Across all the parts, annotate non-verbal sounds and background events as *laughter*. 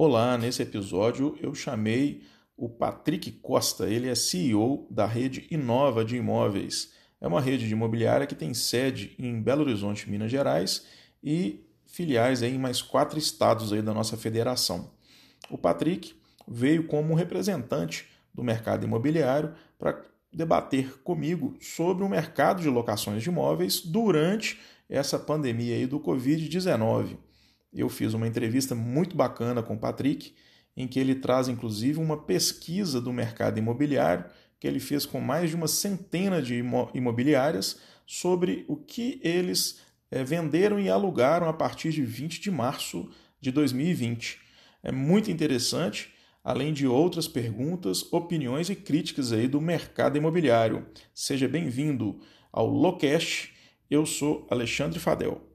Olá, nesse episódio eu chamei o Patrick Costa, ele é CEO da rede Inova de Imóveis. É uma rede de imobiliária que tem sede em Belo Horizonte, Minas Gerais e filiais em mais quatro estados aí da nossa federação. O Patrick veio como representante do mercado imobiliário para debater comigo sobre o mercado de locações de imóveis durante essa pandemia aí do Covid-19 eu fiz uma entrevista muito bacana com o Patrick, em que ele traz inclusive uma pesquisa do mercado imobiliário que ele fez com mais de uma centena de imobiliárias sobre o que eles é, venderam e alugaram a partir de 20 de março de 2020. É muito interessante, além de outras perguntas, opiniões e críticas aí do mercado imobiliário. Seja bem-vindo ao Locast. Eu sou Alexandre Fadel.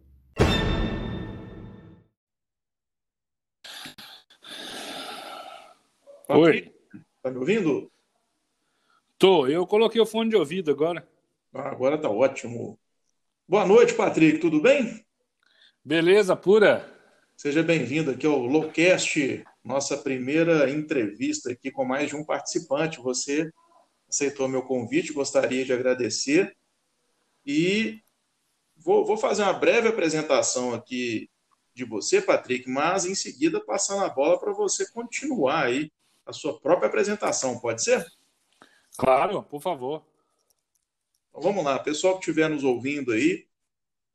Oi. Tá me ouvindo? Tô, eu coloquei o fone de ouvido agora. Ah, agora tá ótimo. Boa noite, Patrick, tudo bem? Beleza, pura. Seja bem-vindo aqui ao Lowcast, nossa primeira entrevista aqui com mais de um participante. Você aceitou meu convite, gostaria de agradecer. E vou, vou fazer uma breve apresentação aqui de você, Patrick, mas em seguida passando a bola para você continuar aí a sua própria apresentação, pode ser? Claro, por favor. Então, vamos lá, pessoal que estiver nos ouvindo aí,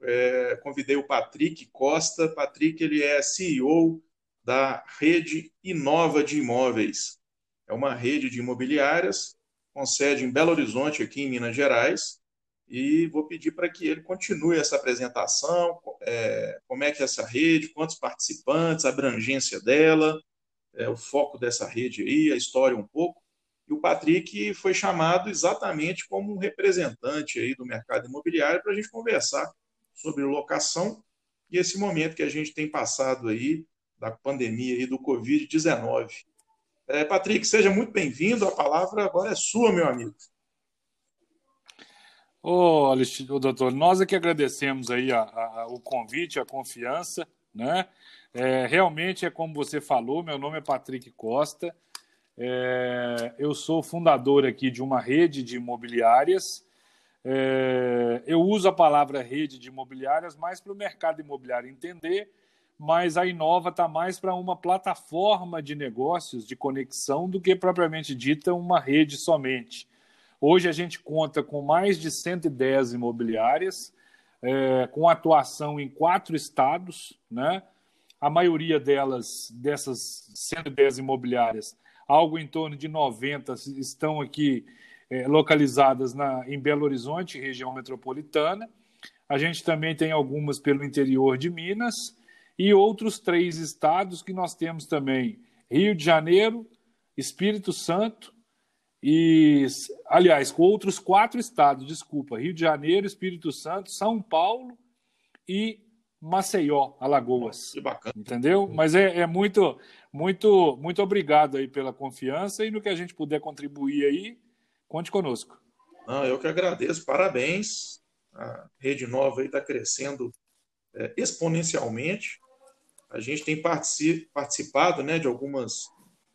é, convidei o Patrick Costa. Patrick, ele é CEO da rede Inova de Imóveis. É uma rede de imobiliárias com sede em Belo Horizonte, aqui em Minas Gerais. E vou pedir para que ele continue essa apresentação, é, como é que é essa rede, quantos participantes, a abrangência dela, é, o foco dessa rede aí, a história um pouco. E o Patrick foi chamado exatamente como um representante aí do mercado imobiliário para a gente conversar sobre locação e esse momento que a gente tem passado aí da pandemia aí do Covid-19. É, Patrick, seja muito bem-vindo. A palavra agora é sua, meu amigo. Ô, Alexandre, doutor, nós é que agradecemos aí a, a, o convite, a confiança, né? É, realmente é como você falou, meu nome é Patrick Costa, é, eu sou fundador aqui de uma rede de imobiliárias. É, eu uso a palavra rede de imobiliárias mais para o mercado imobiliário entender, mas a Inova está mais para uma plataforma de negócios, de conexão, do que propriamente dita uma rede somente. Hoje a gente conta com mais de 110 imobiliárias, é, com atuação em quatro estados, né? A maioria delas, dessas 110 imobiliárias, algo em torno de 90 estão aqui é, localizadas na, em Belo Horizonte, região metropolitana. A gente também tem algumas pelo interior de Minas e outros três estados que nós temos também: Rio de Janeiro, Espírito Santo e, aliás, com outros quatro estados, desculpa: Rio de Janeiro, Espírito Santo, São Paulo e Maceió, Alagoas. Que bacana. Entendeu? Mas é, é, muito, muito, muito obrigado aí pela confiança e no que a gente puder contribuir aí, conte conosco. Não, eu que agradeço, parabéns. A Rede Nova está crescendo é, exponencialmente. A gente tem participado né, de algumas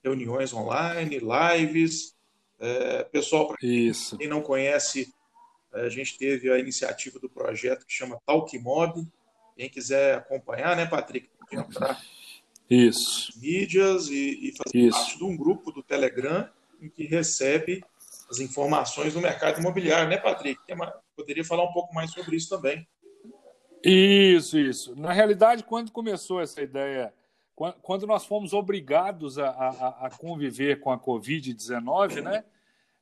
reuniões online, lives. É, pessoal, para quem não conhece, a gente teve a iniciativa do projeto que chama Talk Mob, quem quiser acompanhar, né, Patrick, pode entrar Isso. mídias e, e fazer Isso. parte de um grupo do Telegram em que recebe as informações do mercado imobiliário, né, Patrick? Poderia falar um pouco mais sobre isso também. Isso, isso. Na realidade, quando começou essa ideia, quando nós fomos obrigados a, a, a conviver com a Covid-19, né,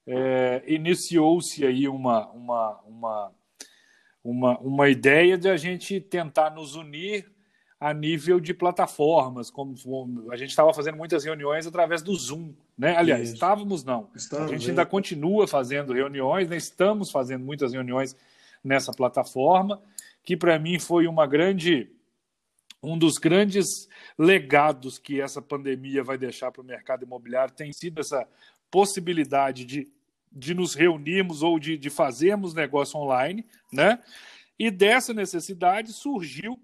é, iniciou-se aí uma, uma, uma uma, uma ideia de a gente tentar nos unir a nível de plataformas, como a gente estava fazendo muitas reuniões através do Zoom, né? Aliás, Isso. estávamos não. Estamos, a gente ainda continua fazendo reuniões, né? estamos fazendo muitas reuniões nessa plataforma, que para mim foi uma grande um dos grandes legados que essa pandemia vai deixar para o mercado imobiliário tem sido essa possibilidade de de nos reunirmos ou de, de fazermos negócio online, né? E dessa necessidade surgiu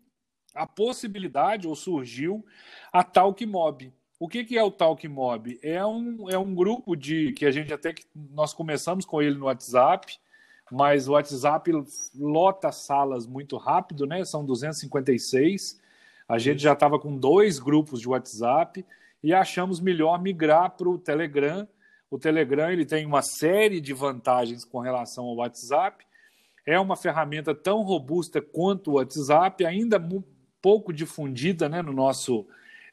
a possibilidade ou surgiu a Talk Mob. o que, que é o Talk Mob? É um, é um grupo de que a gente até que nós começamos com ele no WhatsApp, mas o WhatsApp lota salas muito rápido, né? São 256. A gente já estava com dois grupos de WhatsApp e achamos melhor migrar para o Telegram. O Telegram ele tem uma série de vantagens com relação ao WhatsApp. É uma ferramenta tão robusta quanto o WhatsApp, ainda pouco difundida né, no nosso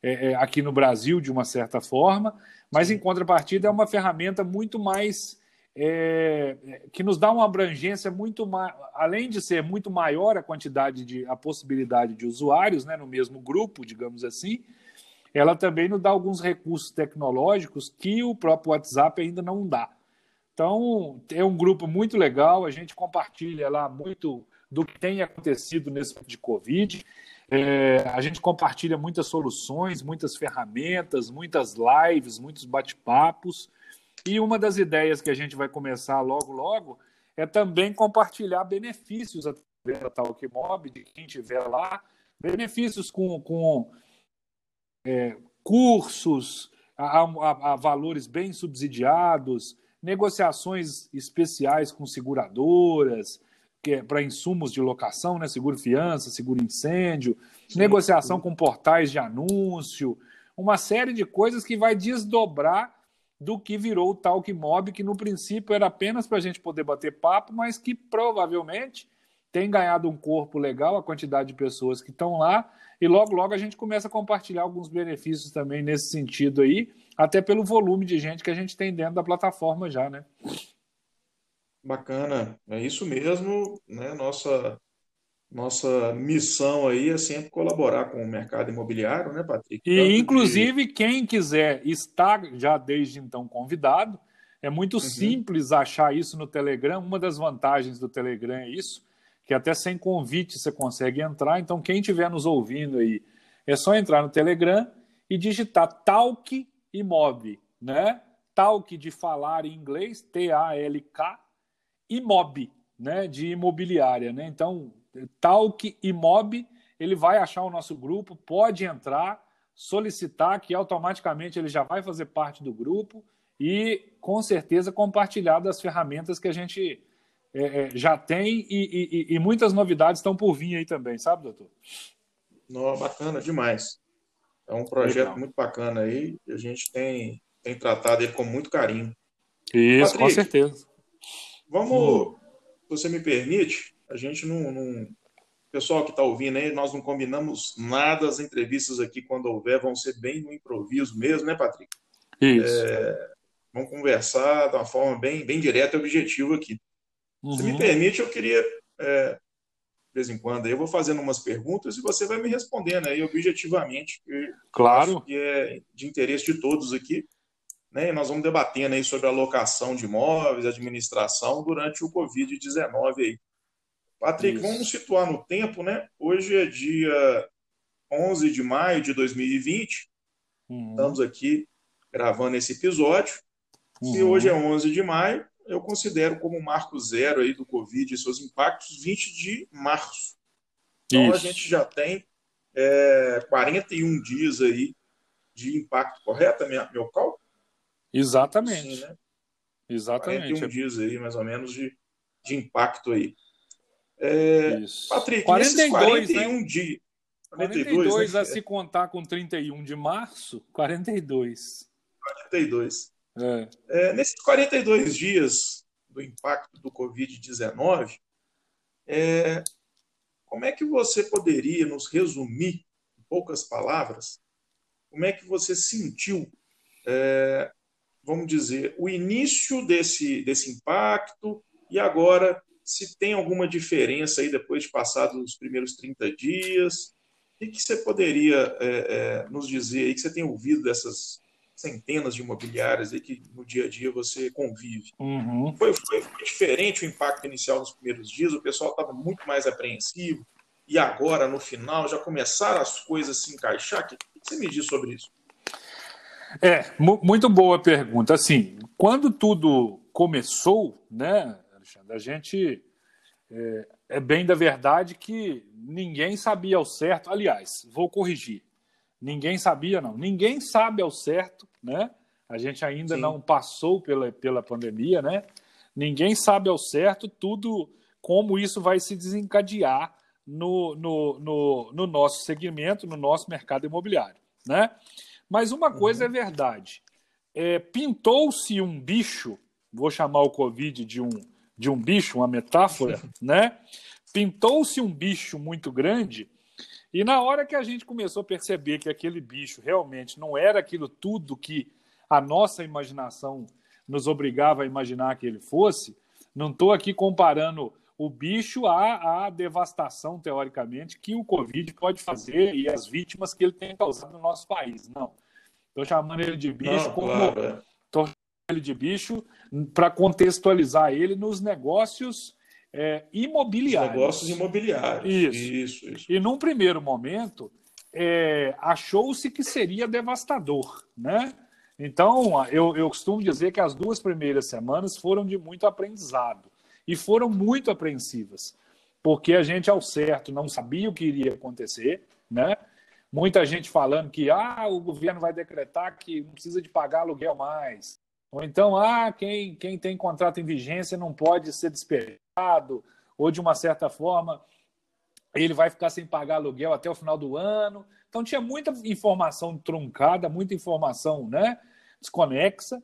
é, é, aqui no Brasil, de uma certa forma, mas em contrapartida é uma ferramenta muito mais. É, que nos dá uma abrangência muito mais, além de ser muito maior a quantidade de a possibilidade de usuários, né, no mesmo grupo, digamos assim, ela também nos dá alguns recursos tecnológicos que o próprio WhatsApp ainda não dá. Então, é um grupo muito legal, a gente compartilha lá muito do que tem acontecido nesse de Covid. É, a gente compartilha muitas soluções, muitas ferramentas, muitas lives, muitos bate-papos. E uma das ideias que a gente vai começar logo, logo, é também compartilhar benefícios através da Talkmob, de quem estiver lá, benefícios com, com é, cursos a, a, a valores bem subsidiados, negociações especiais com seguradoras, é para insumos de locação, né? seguro fiança, seguro incêndio, sim, negociação com portais de anúncio, uma série de coisas que vai desdobrar do que virou o Talk Mob, que no princípio era apenas para a gente poder bater papo, mas que provavelmente tem ganhado um corpo legal, a quantidade de pessoas que estão lá, e logo, logo a gente começa a compartilhar alguns benefícios também nesse sentido aí, até pelo volume de gente que a gente tem dentro da plataforma já, né? Bacana, é isso mesmo, né? Nossa nossa missão aí é sempre colaborar com o mercado imobiliário, né, Patrick? E inclusive de... quem quiser estar já desde então convidado, é muito uhum. simples achar isso no Telegram. Uma das vantagens do Telegram é isso, que até sem convite você consegue entrar. Então quem estiver nos ouvindo aí, é só entrar no Telegram e digitar Talk e Mob, né? Talk de falar em inglês, T A L K Imob, né, de imobiliária. Né? Então, Talk Imob, ele vai achar o nosso grupo, pode entrar, solicitar, que automaticamente ele já vai fazer parte do grupo e, com certeza, compartilhar das ferramentas que a gente é, é, já tem e, e, e, muitas novidades estão por vir aí também, sabe, doutor? Não, bacana demais. É um projeto Legal. muito bacana aí, a gente tem, tem tratado ele com muito carinho. Isso, Patrick, com certeza. Vamos, se você me permite, a gente não. não... Pessoal que está ouvindo aí, nós não combinamos nada, as entrevistas aqui, quando houver, vão ser bem no improviso mesmo, né, Patrick? Isso. É, vamos conversar de uma forma bem, bem direta e objetiva aqui. Uhum. Se me permite, eu queria, é, de vez em quando, eu vou fazendo umas perguntas e você vai me respondendo aí objetivamente. Claro. que é de interesse de todos aqui né? nós vamos debatendo aí sobre alocação de imóveis, administração durante o Covid-19 aí. Patrick, Isso. vamos situar no tempo, né? Hoje é dia 11 de maio de 2020. Uhum. Estamos aqui gravando esse episódio. Uhum. Se hoje é 11 de maio, eu considero como marco zero aí do Covid e seus impactos 20 de março. Então Isso. a gente já tem é, 41 dias aí de impacto, correto? Minha, meu cálculo? Exatamente. Sim, né? Exatamente. 41 dias aí, mais ou menos, de, de impacto aí. É, Isso. Patrick, 42, 41 né? dias. 42, 42 né? a se contar com 31 de março, 42. 42. É. É, nesses 42 dias do impacto do Covid-19, é, como é que você poderia nos resumir, em poucas palavras, como é que você sentiu é, vamos dizer, o início desse, desse impacto e agora se tem alguma diferença aí depois de passados os primeiros 30 dias. O que você poderia é, é, nos dizer aí que você tem ouvido dessas centenas de imobiliárias aí que no dia a dia você convive? Uhum. Foi, foi, foi, diferente o impacto inicial nos primeiros dias? O pessoal estava muito mais apreensivo e agora, no final, já começaram as coisas a se encaixar? O que, que você me diz sobre isso? É, muito boa pergunta. Assim, quando tudo começou, né, Alexandre, a gente é, é, bem da verdade que ninguém sabia ao certo. Aliás, vou corrigir. Ninguém sabia, não. Ninguém sabe ao certo, né? A gente ainda Sim. não passou pela, pela pandemia, né? Ninguém sabe ao certo tudo como isso vai se desencadear no, no, no, no nosso segmento, no nosso mercado imobiliário, né? Mas uma coisa uhum. é verdade. É, Pintou-se um bicho, vou chamar o Covid de um, de um bicho, uma metáfora, *laughs* né? Pintou-se um bicho muito grande e na hora que a gente começou a perceber que aquele bicho realmente não era aquilo tudo que a nossa imaginação nos obrigava a imaginar que ele fosse, não estou aqui comparando o bicho à, à devastação, teoricamente, que o Covid pode fazer e as vítimas que ele tem causado no nosso país. Não. Estou chamando ele de bicho não, como. Estou chamando ele de bicho para contextualizar ele nos negócios é, imobiliários. Negócios imobiliários. Isso. isso, isso. E num primeiro momento, é, achou-se que seria devastador, né? Então, eu, eu costumo dizer que as duas primeiras semanas foram de muito aprendizado e foram muito apreensivas, porque a gente, ao certo, não sabia o que iria acontecer, né? Muita gente falando que ah, o governo vai decretar que não precisa de pagar aluguel mais. Ou então, ah, quem, quem tem contrato em vigência não pode ser despejado, ou de uma certa forma ele vai ficar sem pagar aluguel até o final do ano. Então tinha muita informação truncada, muita informação né, desconexa,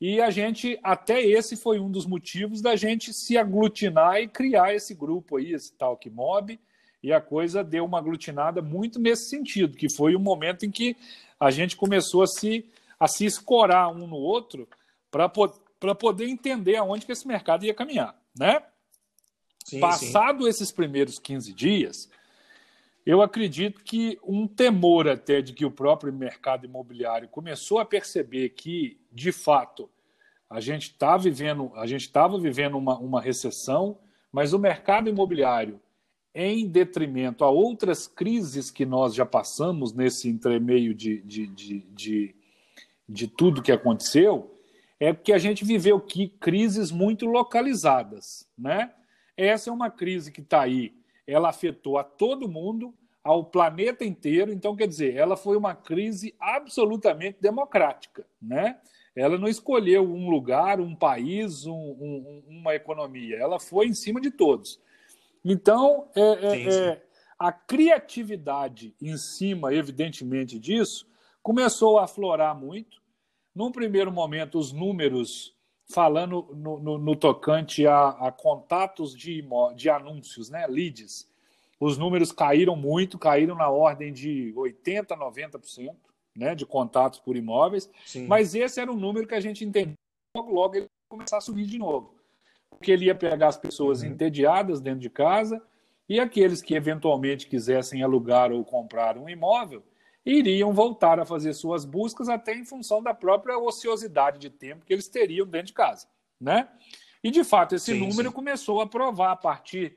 e a gente, até esse foi um dos motivos da gente se aglutinar e criar esse grupo aí, esse Talk Mob, e a coisa deu uma aglutinada muito nesse sentido, que foi o momento em que a gente começou a se, a se escorar um no outro para poder entender aonde que esse mercado ia caminhar, né? Sim, Passado sim. esses primeiros 15 dias, eu acredito que um temor até de que o próprio mercado imobiliário começou a perceber que, de fato, a gente está vivendo, a gente estava vivendo uma, uma recessão, mas o mercado imobiliário, em detrimento a outras crises que nós já passamos nesse entremeio de, de, de, de, de tudo que aconteceu, é que a gente viveu que crises muito localizadas, né? Essa é uma crise que está aí, ela afetou a todo mundo, ao planeta inteiro, então quer dizer, ela foi uma crise absolutamente democrática, né? Ela não escolheu um lugar, um país, um, um, uma economia, ela foi em cima de todos. Então, é, é, sim, sim. É, a criatividade em cima, evidentemente, disso, começou a aflorar muito, num primeiro momento, os números falando no, no, no tocante a, a, contatos de, de anúncios, né, leads, os números caíram muito, caíram na ordem de 80%, 90% né, de contatos por imóveis, Sim. mas esse era um número que a gente entendeu logo, logo ele ia começar a subir de novo. Porque ele ia pegar as pessoas uhum. entediadas dentro de casa e aqueles que eventualmente quisessem alugar ou comprar um imóvel iriam voltar a fazer suas buscas até em função da própria ociosidade de tempo que eles teriam dentro de casa, né? E de fato esse sim, número sim. começou a provar a partir da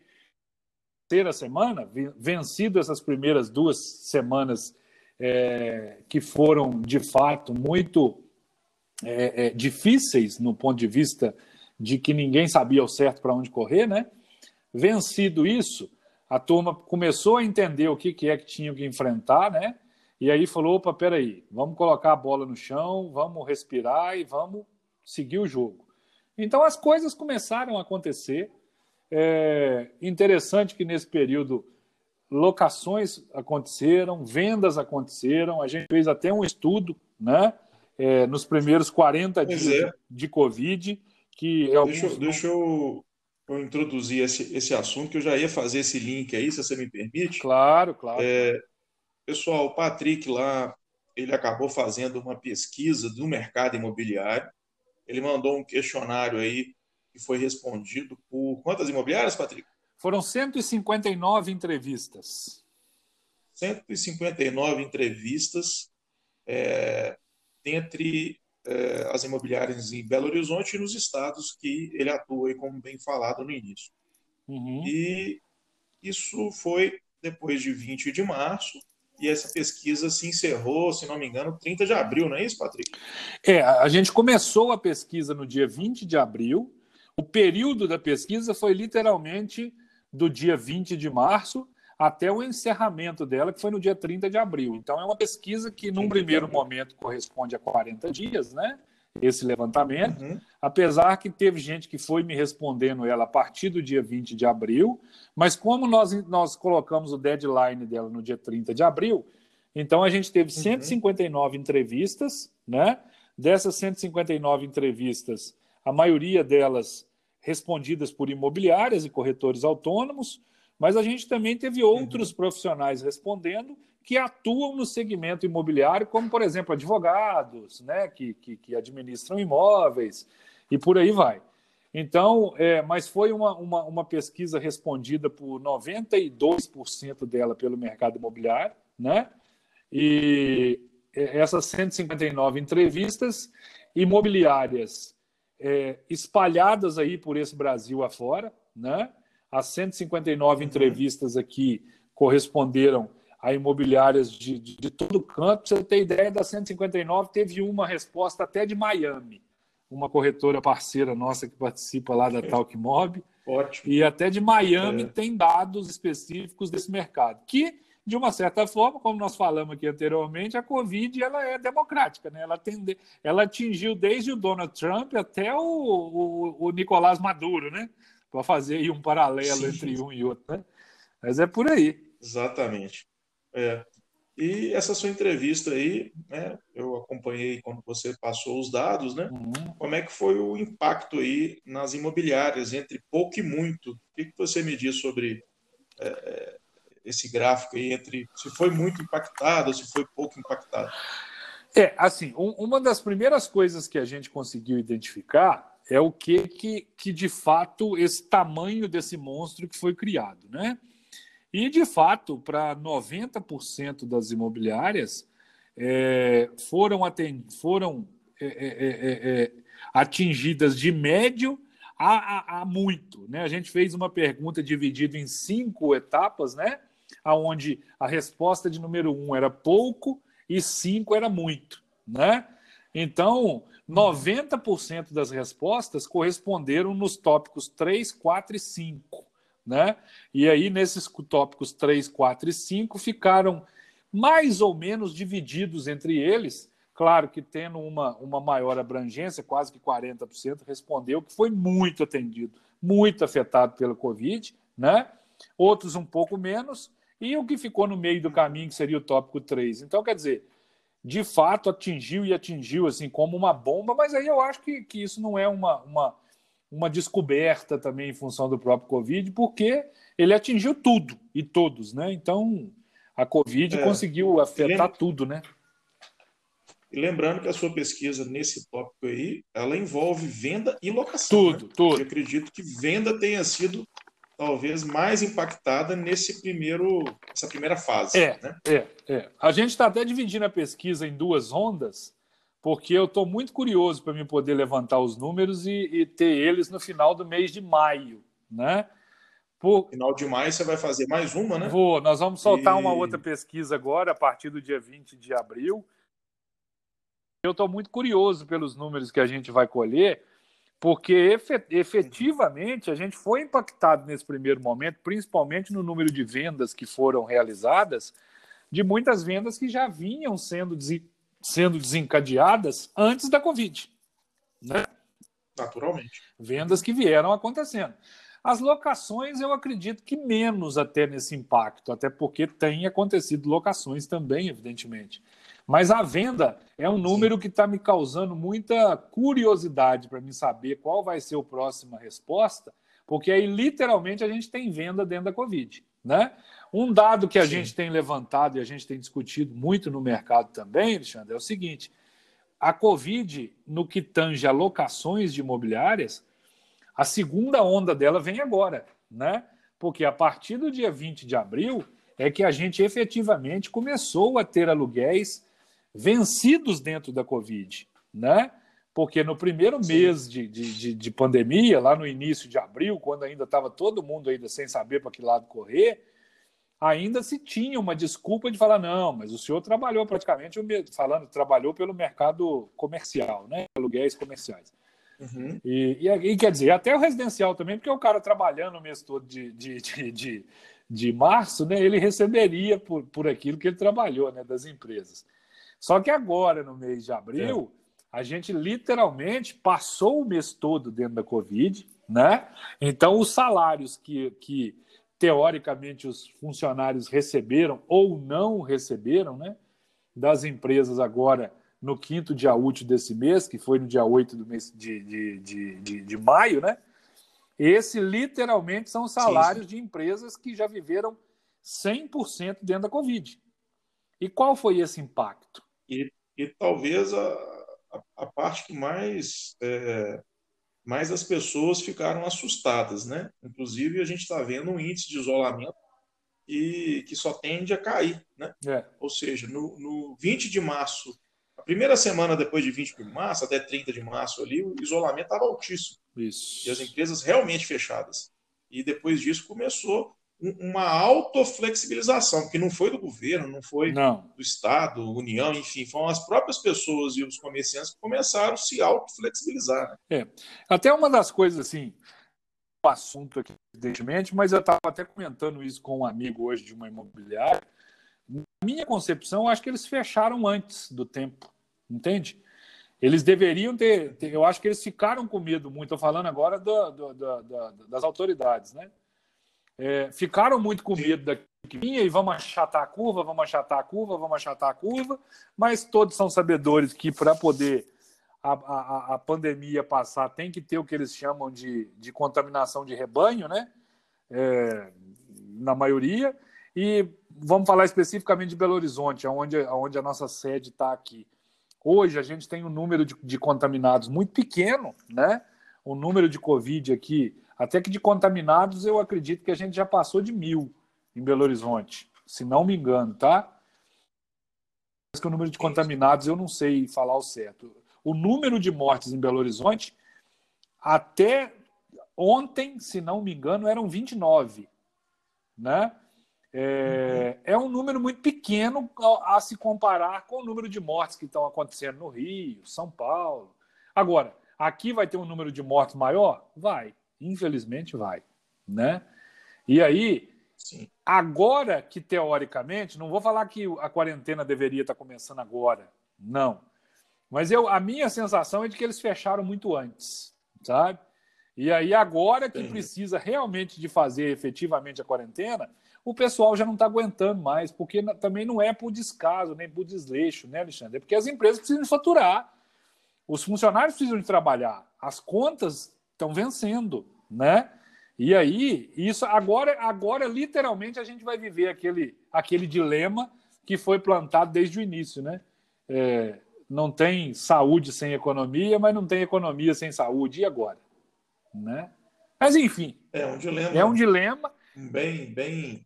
terceira semana, vencido essas primeiras duas semanas é, que foram de fato muito é, é, difíceis no ponto de vista de que ninguém sabia ao certo para onde correr, né? Vencido isso, a turma começou a entender o que, que é que tinha que enfrentar, né? E aí falou: opa, peraí, vamos colocar a bola no chão, vamos respirar e vamos seguir o jogo. Então as coisas começaram a acontecer. É interessante que nesse período locações aconteceram, vendas aconteceram, a gente fez até um estudo, né? É, nos primeiros 40 pois dias é. de Covid, que Deixa, deixa eu, eu, introduzir esse, esse assunto, que eu já ia fazer esse link aí, se você me permite. Claro, claro. É, Pessoal, o Patrick lá, ele acabou fazendo uma pesquisa do mercado imobiliário. Ele mandou um questionário aí que foi respondido por quantas imobiliárias, Patrick? Foram 159 entrevistas. 159 entrevistas é, entre é, as imobiliárias em Belo Horizonte e nos estados que ele atua, como bem falado no início. Uhum. E isso foi depois de 20 de março, e essa pesquisa se encerrou, se não me engano, 30 de abril, não é isso, Patrick? É, a gente começou a pesquisa no dia 20 de abril. O período da pesquisa foi literalmente do dia 20 de março até o encerramento dela, que foi no dia 30 de abril. Então, é uma pesquisa que, num primeiro momento, corresponde a 40 dias, né? Esse levantamento, uhum. apesar que teve gente que foi me respondendo ela a partir do dia 20 de abril, mas como nós, nós colocamos o deadline dela no dia 30 de abril, então a gente teve 159 uhum. entrevistas, né? Dessas 159 entrevistas, a maioria delas respondidas por imobiliárias e corretores autônomos, mas a gente também teve outros uhum. profissionais respondendo que atuam no segmento imobiliário, como, por exemplo, advogados, né, que, que, que administram imóveis e por aí vai. Então, é, mas foi uma, uma, uma, pesquisa respondida por 92% dela pelo mercado imobiliário, né? E essas 159 entrevistas imobiliárias é, espalhadas aí por esse Brasil afora, né? As 159 uhum. entrevistas aqui corresponderam a imobiliárias de, de, de todo canto. Para você ter ideia, das 159, teve uma resposta até de Miami, uma corretora parceira nossa que participa lá da Talk Mob. Ótimo. E até de Miami é. tem dados específicos desse mercado, que, de uma certa forma, como nós falamos aqui anteriormente, a Covid ela é democrática, né? ela, tende, ela atingiu desde o Donald Trump até o, o, o Nicolás Maduro, né? para fazer aí um paralelo Sim. entre um e outro. Né? Mas é por aí. Exatamente. É. E essa sua entrevista aí, né, eu acompanhei quando você passou os dados, né? Uhum. Como é que foi o impacto aí nas imobiliárias, entre pouco e muito? O que, que você me diz sobre é, é esse gráfico aí, entre se foi muito impactado, se foi pouco impactado? É, assim, um, uma das primeiras coisas que a gente conseguiu identificar é o que, que, que de fato esse tamanho desse monstro que foi criado, né? E, de fato, para 90% das imobiliárias, é, foram, atend... foram é é, é, é, é, atingidas de médio a, a, a, muito. Né? A gente fez uma pergunta dividida em cinco etapas, né? onde a resposta de número um era pouco e cinco era muito. Né? Então, 90% das respostas corresponderam nos tópicos 3, 4 e 5. Né? E aí, nesses tópicos 3, 4 e 5, ficaram mais ou menos divididos entre eles. Claro que tendo uma, uma maior abrangência, quase que 40% respondeu que foi muito atendido, muito afetado pela Covid, né? outros um pouco menos, e o que ficou no meio do caminho, que seria o tópico 3. Então, quer dizer, de fato atingiu e atingiu assim como uma bomba, mas aí eu acho que, que isso não é uma, uma uma descoberta também em função do próprio Covid, porque ele atingiu tudo e todos, né? Então a Covid é, conseguiu afetar lembra... tudo, né? E lembrando que a sua pesquisa nesse tópico aí, ela envolve venda e locação. Tudo, né? tudo. Eu acredito que venda tenha sido talvez mais impactada nesse primeiro, essa primeira fase. É, né? é, é. A gente está até dividindo a pesquisa em duas ondas porque eu estou muito curioso para me poder levantar os números e, e, ter eles no final do mês de maio, né? Por... Final de maio você vai fazer mais uma, né? Vou. Nós vamos soltar e... uma outra pesquisa agora, a partir do dia 20 de abril. Eu estou muito curioso pelos números que a gente vai colher, porque efetivamente a gente foi impactado nesse primeiro momento, principalmente no número de vendas que foram realizadas, de muitas vendas que já vinham sendo sendo desencadeadas antes da Covid. Né? Naturalmente. Vendas que vieram acontecendo. As locações, eu acredito que menos até nesse impacto, até porque tem acontecido locações também, evidentemente. Mas a venda é um número Sim. que está me causando muita curiosidade para me saber qual vai ser a próxima resposta, porque aí literalmente a gente tem venda dentro da Covid. Né? Um dado que a Sim. gente tem levantado e a gente tem discutido muito no mercado também, Alexandre, é o seguinte: a Covid, no que tange a locações de imobiliárias, a segunda onda dela vem agora, né? Porque a partir do dia 20 de abril é que a gente efetivamente começou a ter aluguéis vencidos dentro da Covid, né? Porque no primeiro Sim. mês de, de, de, pandemia, lá no início de abril, quando ainda estava todo mundo ainda sem saber para que lado correr, ainda se tinha uma desculpa de falar, não, mas o senhor trabalhou praticamente, falando, trabalhou pelo mercado comercial, né? aluguéis comerciais. Uhum. E, e, e, quer dizer, até o residencial também, porque o cara trabalhando o mês todo de, de, de, de, de março, né, ele receberia por, por aquilo que ele trabalhou, né, das empresas. Só que agora, no mês de abril. A gente literalmente passou o mês todo dentro da Covid, né? Então, os salários que, que teoricamente os funcionários receberam ou não receberam, né? Das empresas agora no quinto dia útil desse mês, que foi no dia 8 do mês de, de, de, de, de maio, né? Esse literalmente são salários sim, sim. de empresas que já viveram 100% dentro da Covid. E qual foi esse impacto? E, e talvez a, a, a, parte que mais, é, mais as pessoas ficaram assustadas, né? Inclusive, a gente está vendo um índice de isolamento e que só tende a cair, né? É. Ou seja, no, no 20 de março a primeira semana depois de 20 de março, até 30 de março ali, o isolamento estava altíssimo. Isso. E as empresas realmente fechadas. E depois disso começou uma autoflexibilização, porque não foi do governo, não foi não. do Estado, União, enfim, foram as próprias pessoas e os comerciantes que começaram a se autoflexibilizar. Né? É. Até uma das coisas assim, um assunto aqui, evidentemente, mas eu estava até comentando isso com um amigo hoje de uma imobiliária, na minha concepção, acho que eles fecharam antes do tempo, entende? Eles deveriam ter, ter eu acho que eles ficaram com medo muito. Estou falando agora do, do, do, das autoridades, né? É, ficaram muito com medo da que vinha e vamos achatar a curva, vamos achatar a curva, vamos achatar a curva, mas todos são sabedores que para poder a, a, a, pandemia passar tem que ter o que eles chamam de, de contaminação de rebanho, né? É, na maioria. E vamos falar especificamente de Belo Horizonte, onde, onde a nossa sede está aqui. Hoje a gente tem um número de, de, contaminados muito pequeno, né? O número de Covid aqui, até que de contaminados eu acredito que a gente já passou de mil em Belo Horizonte, se não me engano, tá? Mas que o número de contaminados eu não sei falar o certo. O número de mortes em Belo Horizonte, até ontem, se não me engano, eram 29, né? É, é, um número muito pequeno a, se comparar com o número de mortes que estão acontecendo no Rio, São Paulo. Agora, aqui vai ter um número de mortes maior? Vai, infelizmente vai, né? E aí, Sim. agora que teoricamente, não vou falar que a quarentena deveria estar começando agora, não. Mas eu, a minha sensação é de que eles fecharam muito antes, sabe? E aí agora que precisa realmente de fazer efetivamente a quarentena, o pessoal já não está aguentando mais, porque também não é por descaso, nem por desleixo, né, Alexandre? É porque as empresas precisam faturar, os funcionários precisam de trabalhar, as contas estão vencendo, né? E aí, isso agora, agora literalmente a gente vai viver aquele, aquele dilema que foi plantado desde o início, né? É, não tem saúde sem economia, mas não tem economia sem saúde. E agora? Né? Mas enfim. É um dilema. É um dilema. Bem, bem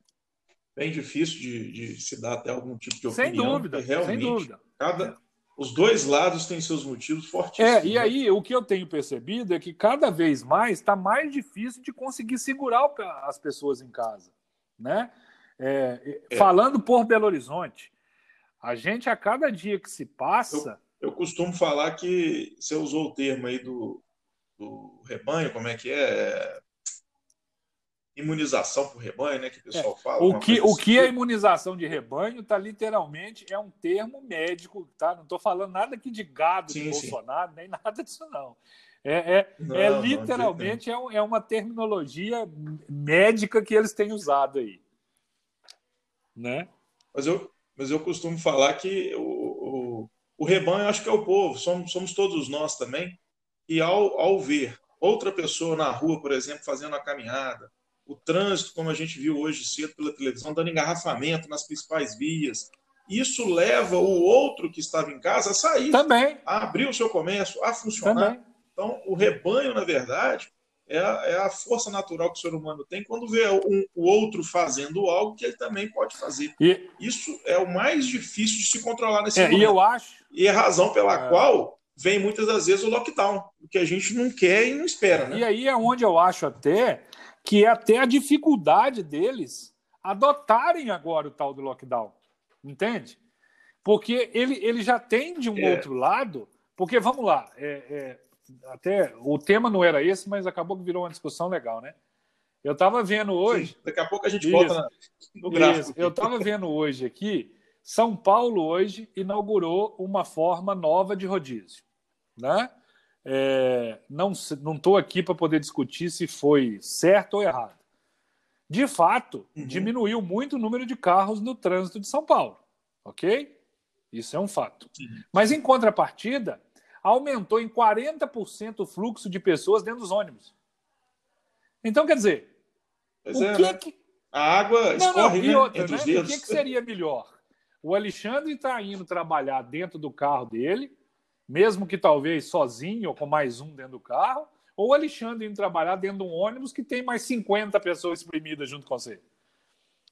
bem difícil de, de se dar até algum tipo de opinião. Sem dúvida, realmente, sem dúvida. Cada, os dois lados têm seus motivos fortíssimos. É, e né? aí o que eu tenho percebido é que cada vez mais está mais difícil de conseguir segurar as pessoas em casa. Né? É, é. Falando por Belo Horizonte, a gente, a cada dia que se passa. Eu, eu costumo falar que você usou o termo aí do, do rebanho, como é que é? Imunização por rebanho, né, que o pessoal é. fala. O que, o que é imunização de rebanho está literalmente é um termo médico, tá? Não estou falando nada aqui de gado sim, de Bolsonaro, sim. nem nada disso, não. É, é, não, é literalmente não, é, é uma terminologia médica que eles têm usado aí. Né? Mas eu, mas eu costumo falar que o, o, o rebanho, acho que é o povo, somos, somos todos nós também, e ao, ao ver outra pessoa na rua, por exemplo, fazendo a caminhada, o trânsito, como a gente viu hoje cedo pela televisão, dando engarrafamento nas principais vias. Isso leva o outro que estava em casa a sair, Também. a abrir o seu comércio, a funcionar. Também. Então, o rebanho, na verdade, é a, é a, força natural que o ser humano tem quando vê um, o outro fazendo algo que ele também pode fazer. E... Isso é o mais difícil de se controlar nesse é, momento. E eu acho. E é a razão pela é... qual vem muitas das vezes o lockdown, o que a gente não quer e não espera. Né? E aí é onde eu acho até que é até a dificuldade deles adotarem agora o tal do lockdown. Entende? Porque ele, ele já tem de um é. outro lado. Porque, vamos lá, é, é, até o tema não era esse, mas acabou que virou uma discussão legal, né? Eu estava vendo hoje. Sim, daqui a pouco a gente isso, volta no gráfico. Isso. Eu estava vendo hoje aqui. São Paulo hoje inaugurou uma forma nova de rodízio, né? É, não estou aqui para poder discutir se foi certo ou errado. De fato, uhum. diminuiu muito o número de carros no trânsito de São Paulo, ok? Isso é um fato. Uhum. Mas em contrapartida, aumentou em 40% o fluxo de pessoas dentro dos ônibus. Então, quer dizer, pois o é, que, né? que, A água escorre não, né? outra, né? O que, que seria melhor? O Alexandre está indo trabalhar dentro do carro dele, mesmo que talvez sozinho ou com mais um dentro do carro, ou o Alexandre indo trabalhar dentro de um ônibus que tem mais 50 pessoas exprimidas junto com você.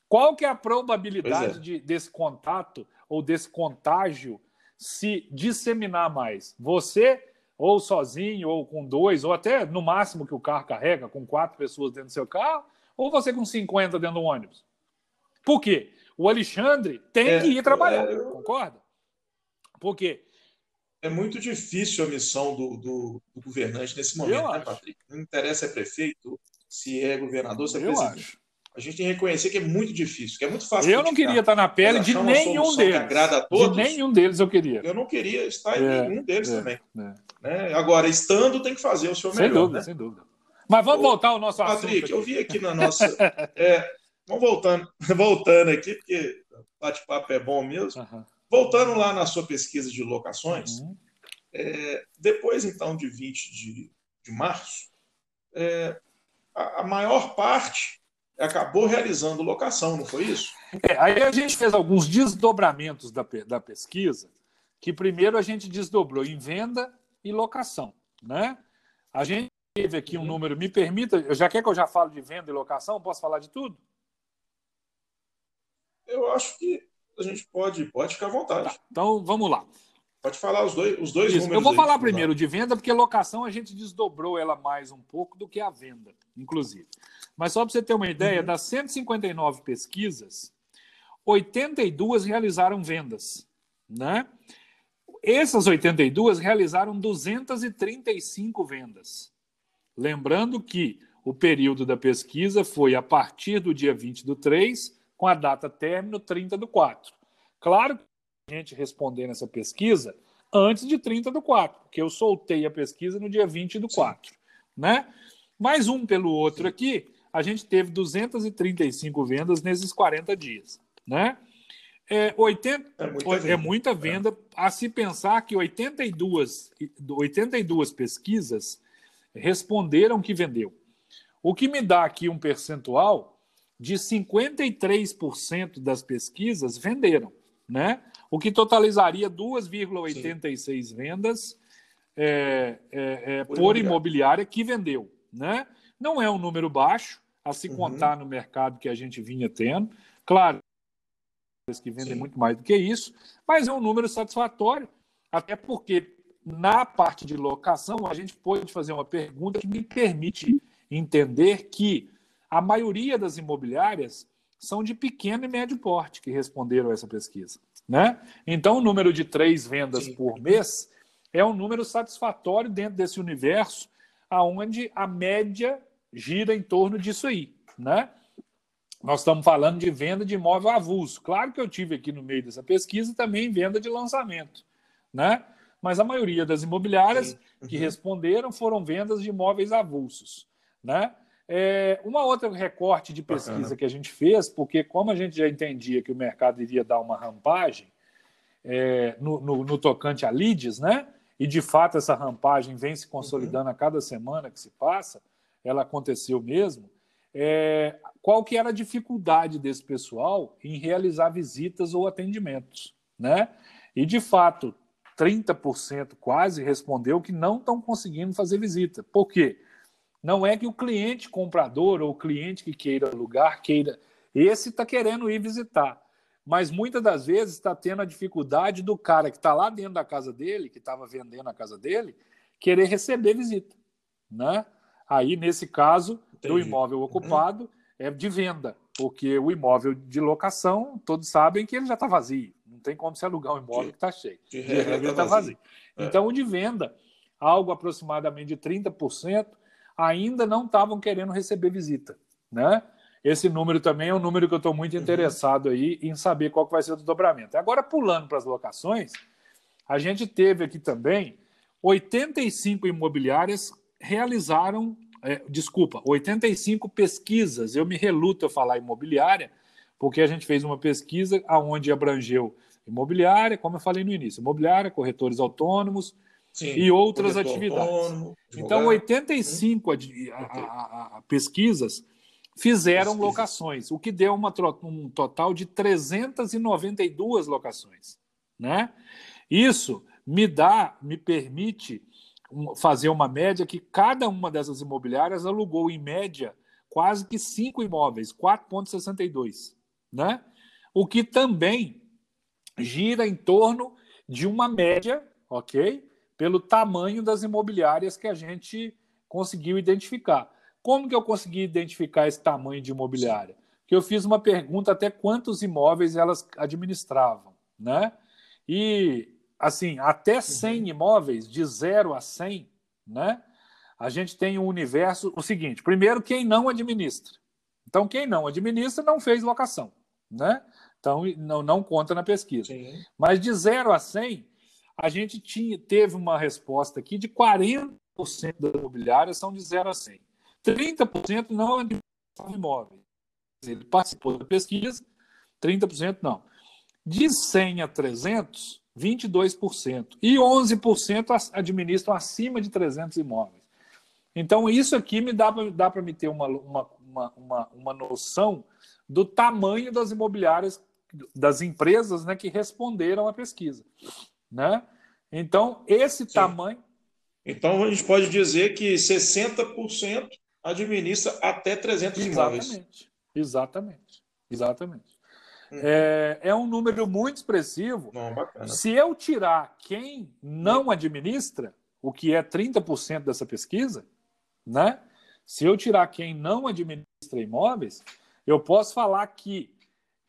Qual que é a probabilidade é. de, desse contato ou desse contágio se disseminar mais? Você, ou sozinho, ou com dois, ou até no máximo que o carro carrega, com quatro pessoas dentro do seu carro, ou você com 50 dentro do ônibus? Por quê? O Alexandre tem é, que ir trabalhar, é, concorda? Por quê? É muito difícil a missão do, do, do governante nesse momento, Eu né, acho. Patrick? Não interessa se é prefeito, se é governador, se é Eu presidente. Acho. A gente tem que reconhecer que é muito difícil, que é muito fácil. Eu não queria estar na pele de nenhum deles. todos. De nenhum deles eu queria. Eu não queria estar em é, nenhum deles é, também. É. Né? Agora, estando, tem que fazer o seu melhor. Sem dúvida, né? sem dúvida. Mas vamos Ô, voltar ao nosso Patrick, assunto. Patrick, eu vi aqui na nossa. é, vamos voltando, *laughs* voltando aqui, porque bate-papo é bom mesmo. Uhum. Voltando lá na sua pesquisa de locações, uhum. é, depois então de 20 de, de março, é, a, a, maior parte acabou realizando locação, não foi isso? É, aí a gente fez alguns desdobramentos da, da pesquisa, que primeiro a gente desdobrou em venda e locação. Né? A gente teve aqui um uhum. número, me permita, já quer que eu já falo de venda e locação? Posso falar de tudo? eu acho que a gente pode, pode ficar à vontade. Tá, então vamos lá. Pode falar os dois, os dois números. Eu vou aí, falar primeiro de venda, porque locação a gente desdobrou ela mais um pouco do que a venda, inclusive. Mas só para você ter uma ideia, uhum. das 159 pesquisas, 82 realizaram vendas. Né? Essas 82 realizaram 235 vendas. Lembrando que o período da pesquisa foi a partir do dia 20 do 3 com a data término 30 do 4. Claro que a gente responder nessa pesquisa antes de 30 do 4, porque eu soltei a pesquisa no dia 20 do 4. Né? Mais um pelo outro aqui, a gente teve 235 vendas nesses 40 dias. Né? É, 80, é, muita é muita venda é. a se pensar que 82, 82 pesquisas responderam que vendeu. O que me dá aqui um percentual de 53% das pesquisas venderam, né? o que totalizaria 2,86 vendas é, é, é, por, por imobiliária que vendeu. Né? Não é um número baixo, a se uhum. contar no mercado que a gente vinha tendo. Claro, que vendem Sim. muito mais do que isso, mas é um número satisfatório, até porque na parte de locação a gente pode fazer uma pergunta que me permite entender que a maioria das imobiliárias são de pequeno e médio porte que responderam a essa pesquisa. Né? Então, o número de três vendas Sim. por mês é um número satisfatório dentro desse universo, aonde a média gira em torno disso aí. Né? Nós estamos falando de venda de imóvel avulso. Claro que eu tive aqui no meio dessa pesquisa também venda de lançamento. Né? Mas a maioria das imobiliárias uhum. que responderam foram vendas de imóveis avulsos. Né? É, uma outra recorte de pesquisa Bacana. que a gente fez, porque como a gente já entendia que o mercado iria dar uma rampagem é, no, no, no, tocante a leads, né? E de fato essa rampagem vem se consolidando uhum. a cada semana que se passa, ela aconteceu mesmo. É, qual que era a dificuldade desse pessoal em realizar visitas ou atendimentos, né? E de fato, 30% quase respondeu que não estão conseguindo fazer visita. Por quê? Não é que o cliente comprador ou o cliente que queira alugar queira. Esse está querendo ir visitar. Mas muitas das vezes está tendo a dificuldade do cara que está lá dentro da casa dele, que estava vendendo a casa dele, querer receber visita. Né? Aí, nesse caso, Entendi. o imóvel uhum. ocupado é de venda, porque o imóvel de locação, todos sabem que ele já está vazio. Não tem como se alugar um imóvel que está cheio. De regra, está tá vazio. vazio. É. Então, o de venda, algo aproximadamente de 30%, ainda não estavam querendo receber visita. né? Esse número também é um número que eu estou muito uhum. interessado aí em saber qual que vai ser o dobramento. Agora, pulando para as locações, a gente teve aqui também 85 imobiliárias realizaram, é, desculpa, 85 pesquisas. Eu me reluto a falar imobiliária, porque a gente fez uma pesquisa onde abrangeu imobiliária, como eu falei no início, imobiliária, corretores autônomos Sim, e outras atividades. Autônomo, então, 85 a, a, a, pesquisas fizeram Pesquisa. locações, o que deu uma, um total de 392 locações. Né? Isso me dá, me permite fazer uma média que cada uma dessas imobiliárias alugou, em média, quase que cinco imóveis, 4,62. Né? O que também gira em torno de uma média, ok? Pelo tamanho das imobiliárias que a gente conseguiu identificar. Como que eu consegui identificar esse tamanho de imobiliária? Que eu fiz uma pergunta até quantos imóveis elas administravam, né? E assim, até 100 uhum. imóveis, de 0 a 100, né? A gente tem um universo, o seguinte, primeiro quem não administra. Então quem não administra não fez locação, né? Então não, não conta na pesquisa. Sim. Mas de 0 a 100, a gente tinha, teve uma resposta aqui de 40% das imobiliárias são de 0 a 100. 30% não administram imóvel. Ele participou da pesquisa, 30% não. De 100 a 300, 22%. E 11% administram acima de 300 imóveis. Então, isso aqui me dá, dá para me ter uma, uma, uma, uma, noção do tamanho das imobiliárias, das empresas né, que responderam à pesquisa. Né? Então, esse Sim. tamanho. Então, a gente pode dizer que 60% administra até 300 Exatamente. imóveis. Exatamente. Exatamente. Uhum. É, é um número muito expressivo. Não, Se eu tirar quem não administra, o que é 30% dessa pesquisa, né? Se eu tirar quem não administra imóveis, eu posso falar que,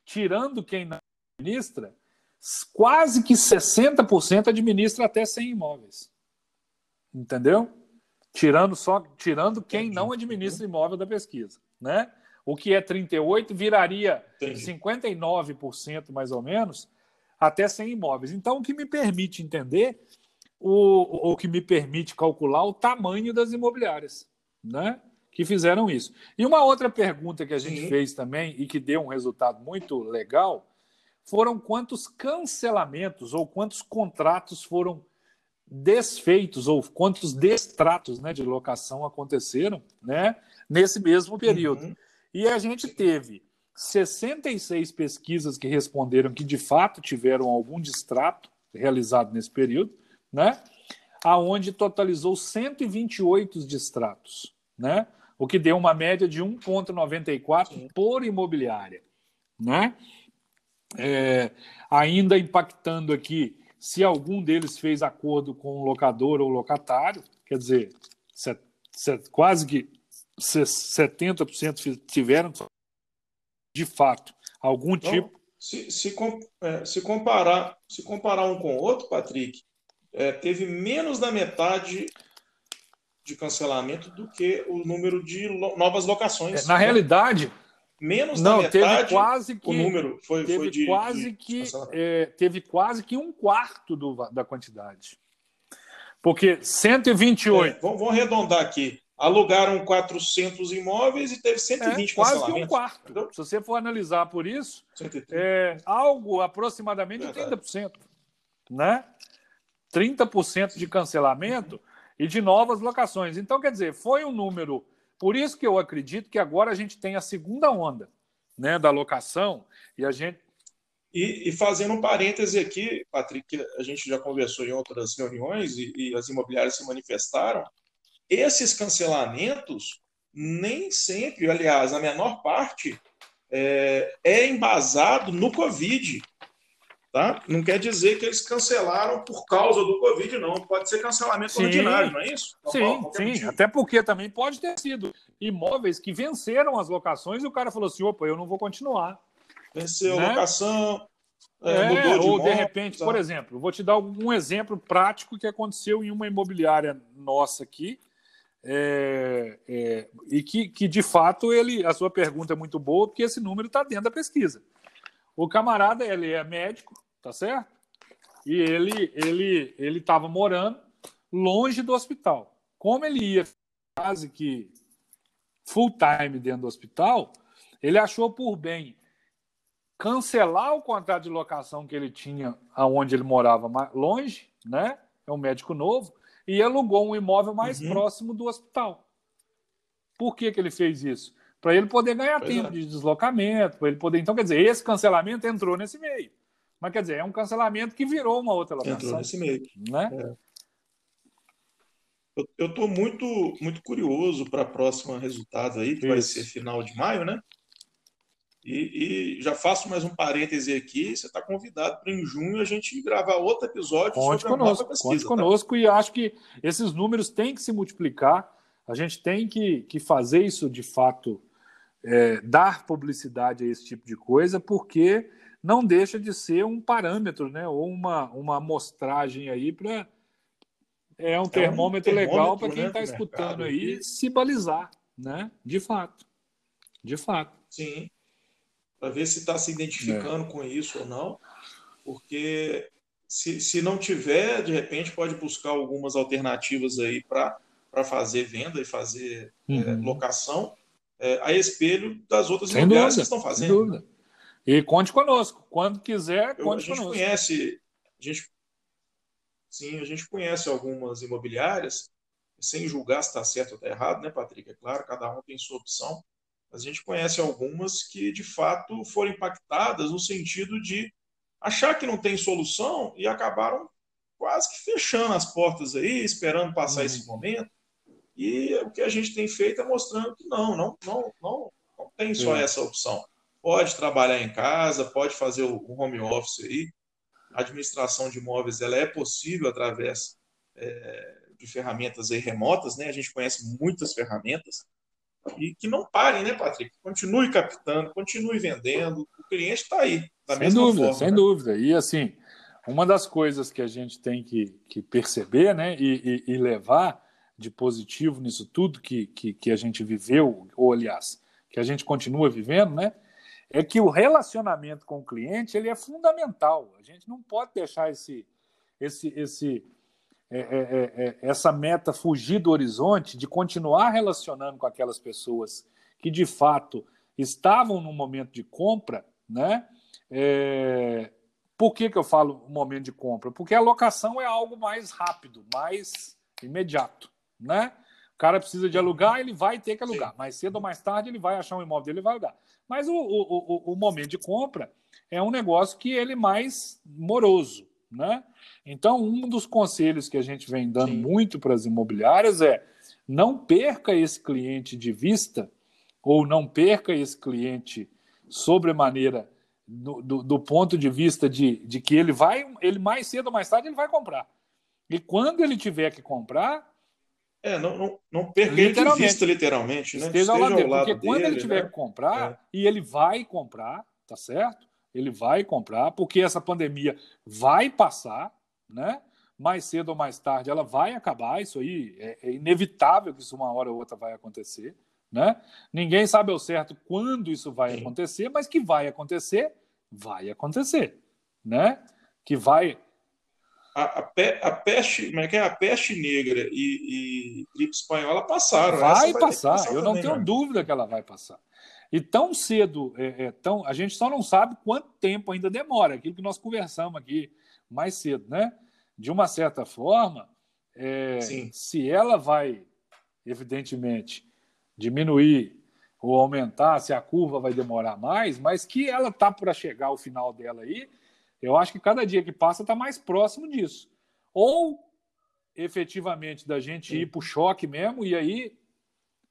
tirando quem não administra, quase que 60% administra até 100 imóveis. Entendeu? tirando só tirando quem não administra imóvel da pesquisa, né? O que é 38 viraria Entendi. 59% mais ou menos até 100 imóveis. Então o que me permite entender o, o que me permite calcular o tamanho das imobiliárias, né? Que fizeram isso. E uma outra pergunta que a gente Sim. fez também e que deu um resultado muito legal foram quantos cancelamentos ou quantos contratos foram desfeitos ou quantos destratos né, de locação aconteceram né, nesse mesmo período. Uhum. E a gente teve 66 pesquisas que responderam que de fato tiveram algum distrato realizado nesse período, né? Aonde totalizou 128 distratos, né? O que deu uma média de 1,94 por imobiliária, né? É, ainda impactando aqui se algum deles fez acordo com o locador ou locatário, quer dizer, set, set, quase que 70% tiveram de fato algum então, tipo. Se, se, é, se, comparar, se comparar um com o outro, Patrick, é, teve menos da metade de cancelamento do que o número de novas locações. É, na né? realidade, menos não, da metade teve quase que, o número foi, teve foi de, quase de, que é, teve quase que um quarto do, da quantidade. Porque 128 é, vamos, vamos arredondar aqui. Alugaram 400 imóveis e teve 120 é, quase que um quarto. entendeu? se você for analisar por isso é algo aproximadamente Verdade. 30% né? 30% de cancelamento e de novas locações. Então quer dizer foi um número por isso que eu acredito que agora a gente tem a segunda onda né, da locação e a gente. E, e fazendo um parêntese aqui, Patrick, a gente já conversou em outras reuniões e, e as imobiliárias se manifestaram. Esses cancelamentos nem sempre, aliás, a menor parte, é, é embasado no Covid. Tá? Não quer dizer que eles cancelaram por causa do Covid, não. Pode ser cancelamento sim, ordinário, não é isso? sim, sim. Até porque também pode ter sido imóveis que venceram as locações e o cara falou assim: opa, eu não vou continuar. Venceu né? a locação. É, é, mudou de ou de repente, tá? por exemplo, vou te dar um exemplo prático que aconteceu em uma imobiliária nossa aqui. é, é, e que, que, de fato, ele, a sua pergunta é muito boa, porque esse número está dentro da pesquisa. O camarada, ele é médico, tá certo? E ele ele ele estava morando longe do hospital. Como ele ia quase que full time dentro do hospital, ele achou por bem cancelar o contrato de locação que ele tinha aonde ele morava longe, né? É um médico novo e alugou um imóvel mais uhum. próximo do hospital. Por que, que ele fez isso? Para ele poder ganhar pois tempo é. de deslocamento, para ele poder. Então, quer dizer, esse cancelamento entrou nesse meio. Mas quer dizer, é um cancelamento que virou uma outra locação. Entrou nesse meio. Né? É. Eu estou muito, muito curioso para a próxima resultado aí, que Isso. vai ser final de maio, né? E, e, já faço mais um parêntese aqui. Você está convidado para em junho a gente gravar outro episódio conte sobre conosco, a pesquisa. Conte tá? conosco e acho que esses números têm que se multiplicar. A gente tem que, que fazer isso de fato, é, dar publicidade a esse tipo de coisa, porque não deixa de ser um parâmetro, né? Ou uma, uma amostragem aí para. É um termômetro, é um termômetro legal para quem está né, escutando aí e... se balizar, né? De fato. De fato. Sim para ver se está se identificando é. com isso ou não, porque se, se não tiver, de repente pode buscar algumas alternativas aí para fazer venda e fazer é, uhum. é, locação a espelho das outras imobiliárias que estão fazendo. Sem dúvida. E conte conosco. Quando quiser, conte Eu, a gente conosco. Conhece, a gente, sim, a gente conhece algumas imobiliárias, sem julgar se está certo ou está errado, né, Patrick? É claro, cada um tem sua opção a gente conhece algumas que, de fato, foram impactadas no sentido de achar que não tem solução e acabaram quase que fechando as portas aí, esperando passar uhum. esse momento. E o que a gente tem feito é mostrando que não, não, não, não, não tem só essa opção. Pode trabalhar em casa, pode fazer o home office aí. A administração de imóveis ela é possível através é, de ferramentas aí remotas, né? A gente conhece muitas ferramentas e que não parem, né, Patrick? Continue captando, continue vendendo. O cliente está aí, da sem mesma dúvida, forma. Sem né? dúvida. E assim, uma das coisas que a gente tem que, que perceber né, e, e, e, levar de positivo nisso tudo que, que, que a gente viveu, ou aliás, que a gente continua vivendo, né? É que o relacionamento com o cliente ele é fundamental. A gente não pode deixar esse, esse, esse, é é, é, é, essa meta fugir do horizonte, de continuar relacionando com aquelas pessoas que de fato estavam no momento de compra, né? É... Por que, que eu falo momento de compra? Porque a locação é algo mais rápido, mais imediato, né? O cara precisa de alugar, ele vai ter que alugar. Sim. Mais cedo ou mais tarde ele vai achar um imóvel dele e vai alugar. Mas o, o, o, momento de compra é um negócio que ele é mais moroso, né? Então, um dos conselhos que a gente vem dando Sim. muito para as imobiliárias é não perca esse cliente de vista ou não perca esse cliente sobremaneira do, do, do ponto de vista de, de que ele vai, ele mais cedo ou mais tarde ele vai comprar. E quando ele tiver que comprar, é, não, não, não perca de vista, literalmente. Né? Esteja, ao lado dele. Porque dele, quando ele tiver né? que comprar, é. e ele vai comprar, tá certo? Ele vai comprar, porque essa pandemia vai passar, né? Mais cedo ou mais tarde ela vai acabar, isso aí é, é inevitável que isso uma hora ou outra vai acontecer, né? Ninguém sabe ao certo quando isso vai Sim. acontecer, mas que vai acontecer, vai acontecer, né? Que vai a, a, pe, a peste, como é que é? A peste negra e, e gripe espanhola passaram. Vai, vai passar, passar eu também, não tenho né? dúvida que ela vai passar. E tão cedo, é, é, tão, a gente só não sabe quanto tempo ainda demora, aquilo que nós conversamos aqui mais cedo, né? De uma certa forma, é, se ela vai, evidentemente, diminuir ou aumentar, se a curva vai demorar mais, mas que ela está para chegar ao final dela aí, eu acho que cada dia que passa está mais próximo disso. Ou efetivamente da gente ir para o choque mesmo, e aí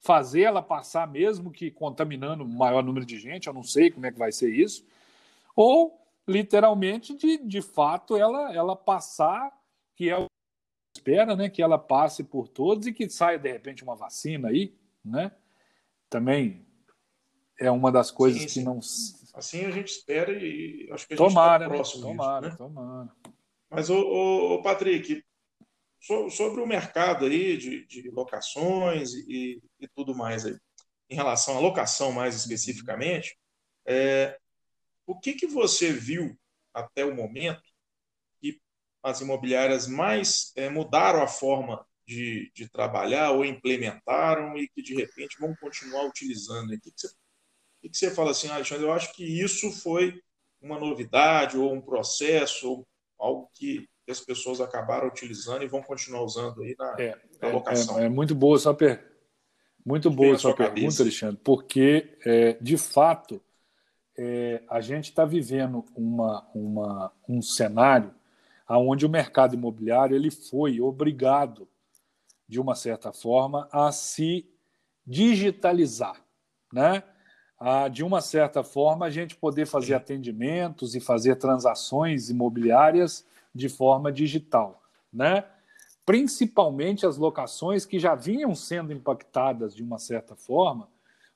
fazer ela passar, mesmo que contaminando o maior número de gente, eu não sei como é que vai ser isso, ou literalmente de, de fato ela, ela passar, que é o que espera, né, que ela passe por todos e que saia de repente uma vacina aí, né? Também é uma das coisas sim, sim. que não. Assim a gente espera e acho que a tomara, gente está próximo né? Tomara, disso, né? tomara. Mas, o, o, Patrick, sobre o mercado aí de, de locações e, e, tudo mais aí. Em relação à locação, mais especificamente, é, o que, que você viu até o momento que as imobiliárias mais é, mudaram a forma de, de, trabalhar ou implementaram e que de repente vão continuar utilizando? O que, que, você, o que, você fala assim, Alexandre? Eu acho que isso foi uma novidade ou um processo ou algo que as pessoas acabaram utilizando e vão continuar usando aí na, é, na é, locação. É, é, muito boa sua, per... muito boa sua, sua pergunta. Alexandre, porque, é, de fato, é, a gente está vivendo uma, uma, um cenário onde o mercado imobiliário ele foi obrigado, de uma certa forma, a se digitalizar. Né? A, de uma certa forma, a gente poder fazer atendimentos e fazer transações imobiliárias de forma digital, né? Principalmente as locações que já vinham sendo impactadas de uma certa forma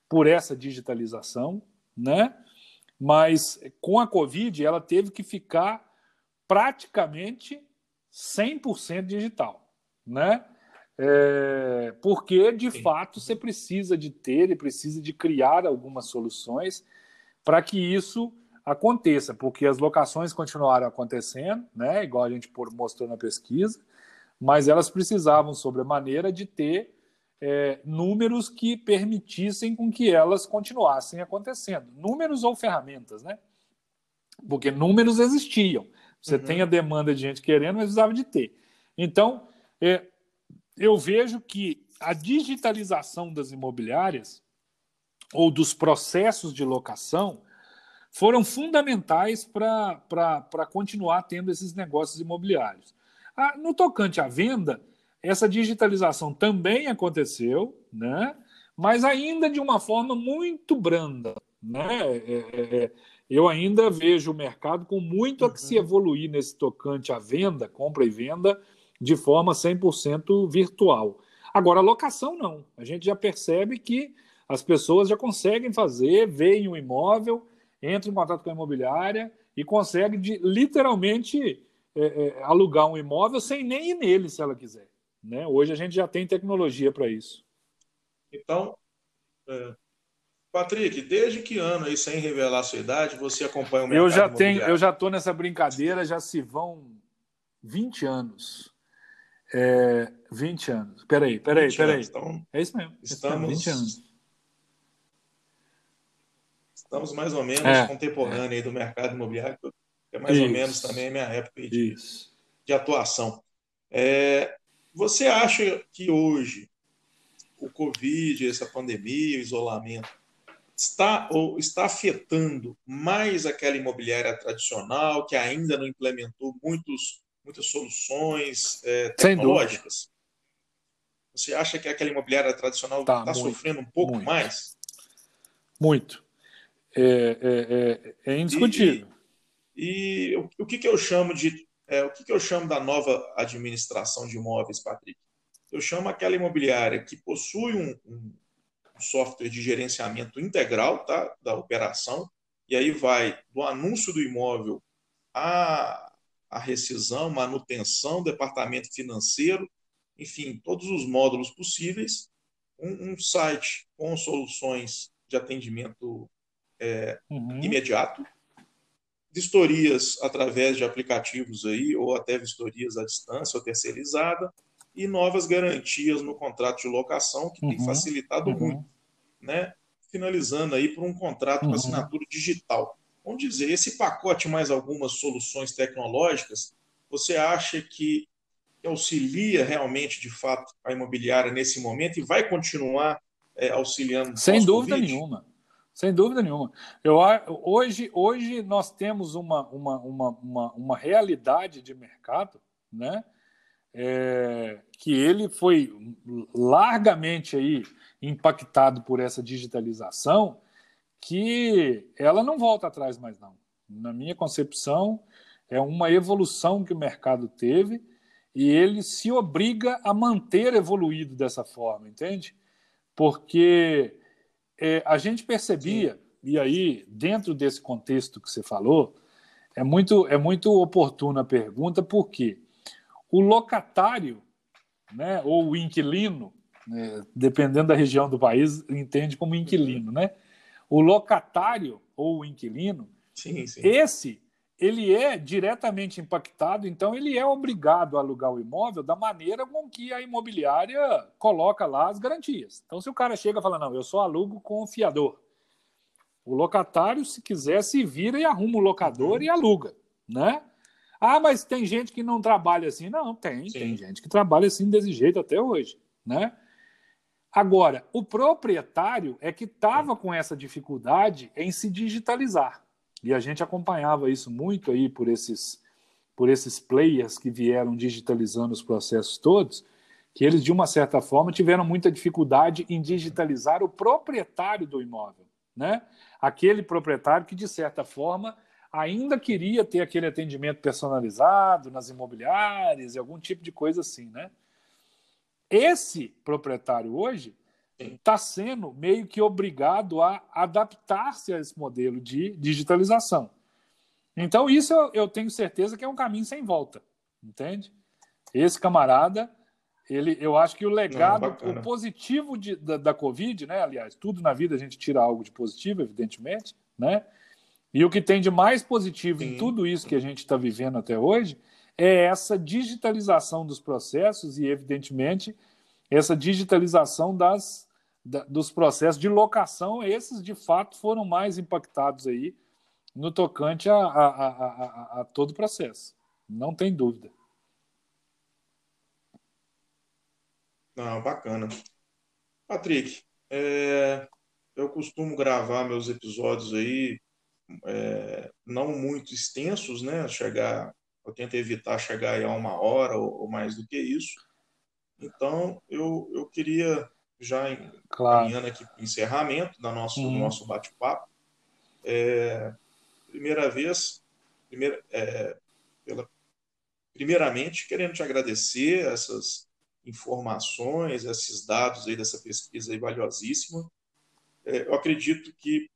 por essa digitalização, né? Mas com a Covid ela teve que ficar praticamente 100% digital, né? É, porque de Sim. fato você precisa de ter e precisa de criar algumas soluções para que isso aconteça, porque as locações continuaram acontecendo, né, igual a gente mostrou na pesquisa, mas elas precisavam, sobremaneira, de ter é, números que permitissem com que elas continuassem acontecendo. Números ou ferramentas, né? Porque números existiam. Você uhum. tem a demanda de gente querendo, mas precisava de ter. Então, é, eu vejo que a digitalização das imobiliárias ou dos processos de locação foram fundamentais para continuar tendo esses negócios imobiliários. Ah, no tocante à venda, essa digitalização também aconteceu, né? mas ainda de uma forma muito branda. Né? É, é, é eu ainda vejo o mercado com muito a que se uhum. evoluir nesse tocante à venda, compra e venda, de forma 100% virtual. Agora, a locação não. A gente já percebe que as pessoas já conseguem fazer, veem o imóvel, entra em contato com a imobiliária e consegue de, literalmente é, é, alugar um imóvel sem nem ir nele, se ela quiser. Né? Hoje a gente já tem tecnologia para isso. Então, é, Patrick, desde que ano aí, sem revelar a sua idade, você acompanha o mercado eu já tenho Eu já estou nessa brincadeira, já se vão 20 anos. É, 20 anos. Peraí, peraí, peraí. Então, é isso mesmo. Estamos, 20 anos. Estamos mais ou menos é, contemporâneos do mercado imobiliário, que é mais Isso. ou menos também a minha época de, de atuação. É, você acha que hoje o Covid, essa pandemia, o isolamento, está ou está afetando mais aquela imobiliária tradicional que ainda não implementou muitos, muitas soluções é, tecnológicas? Você acha que aquela imobiliária tradicional está tá sofrendo um pouco muito, mais? Muito é, é, é, é indiscutível. E, e, o, que, que eu chamo de é, o que, que eu chamo da nova administração de imóveis, Patrick? Eu chamo aquela imobiliária que possui um, um, um software de gerenciamento integral tá, da operação, e aí vai do anúncio do imóvel à, à rescisão, manutenção, departamento financeiro, enfim, todos os módulos possíveis, um, um site com soluções de atendimento é, uhum. imediato, vistorias através de aplicativos aí, ou até vistorias à distância ou terceirizada, e novas garantias no contrato de locação, que uhum. tem facilitado uhum. muito, né? finalizando aí por um contrato com uhum. assinatura digital. Vamos dizer, esse pacote mais algumas soluções tecnológicas, você acha que auxilia realmente, de fato, a imobiliária nesse momento e vai continuar é, auxiliando? Sem dúvida nenhuma. Sem dúvida nenhuma. Eu, hoje, hoje nós temos uma, uma, uma, uma, uma realidade de mercado né? É, que ele foi largamente aí impactado por essa digitalização que ela não volta atrás mais não. Na minha concepção, é uma evolução que o mercado teve e ele se obriga a manter evoluído dessa forma, entende? Porque é, a gente percebia, Sim. e aí, dentro desse contexto que você falou, é muito, é muito oportuna a pergunta, porque o locatário né, ou o inquilino, né, dependendo da região do país, entende como inquilino, né? O locatário ou o inquilino, sim, sim. esse ele é diretamente impactado, então ele é obrigado a alugar o imóvel da maneira com que a imobiliária coloca lá as garantias. Então, se o cara chega e fala, não, eu só alugo com o fiador, o locatário, se quiser, se vira e arruma o locador uhum. e aluga, né? Ah, mas tem gente que não trabalha assim. Não, tem, Sim. tem gente que trabalha assim desse jeito até hoje, né? Agora, o proprietário é que estava com essa dificuldade em se digitalizar. E a gente acompanhava isso muito aí por esses, por esses players que vieram digitalizando os processos todos, que eles, de uma certa forma, tiveram muita dificuldade em digitalizar o proprietário do imóvel. Né? Aquele proprietário que, de certa forma, ainda queria ter aquele atendimento personalizado nas imobiliárias e algum tipo de coisa assim. Né? Esse proprietário hoje está sendo meio que obrigado a adaptar-se a esse modelo de digitalização. Então, isso eu, eu, tenho certeza que é um caminho sem volta, entende? Esse camarada, ele, eu acho que o legado, Não, o positivo de, da, da Covid, né? Aliás, tudo na vida a gente tira algo de positivo, evidentemente, né? E o que tem de mais positivo Sim. em tudo isso que a gente está vivendo até hoje é essa digitalização dos processos e, evidentemente, essa digitalização das, da, dos processos de locação, esses de fato foram mais impactados aí no tocante a, a, a, a todo o processo. Não tem dúvida. Não, bacana. Patrick, é, eu costumo gravar meus episódios aí é, não muito extensos, né? Chegar, eu tento evitar chegar a uma hora ou, ou mais do que isso. Então, eu, eu queria já em, claro. caminhando aqui para o encerramento da nosso, uhum. do nosso bate-papo. É, primeira vez, primeira, é, pela, primeiramente, querendo te agradecer essas informações, esses dados aí dessa pesquisa aí valiosíssima. É, eu acredito que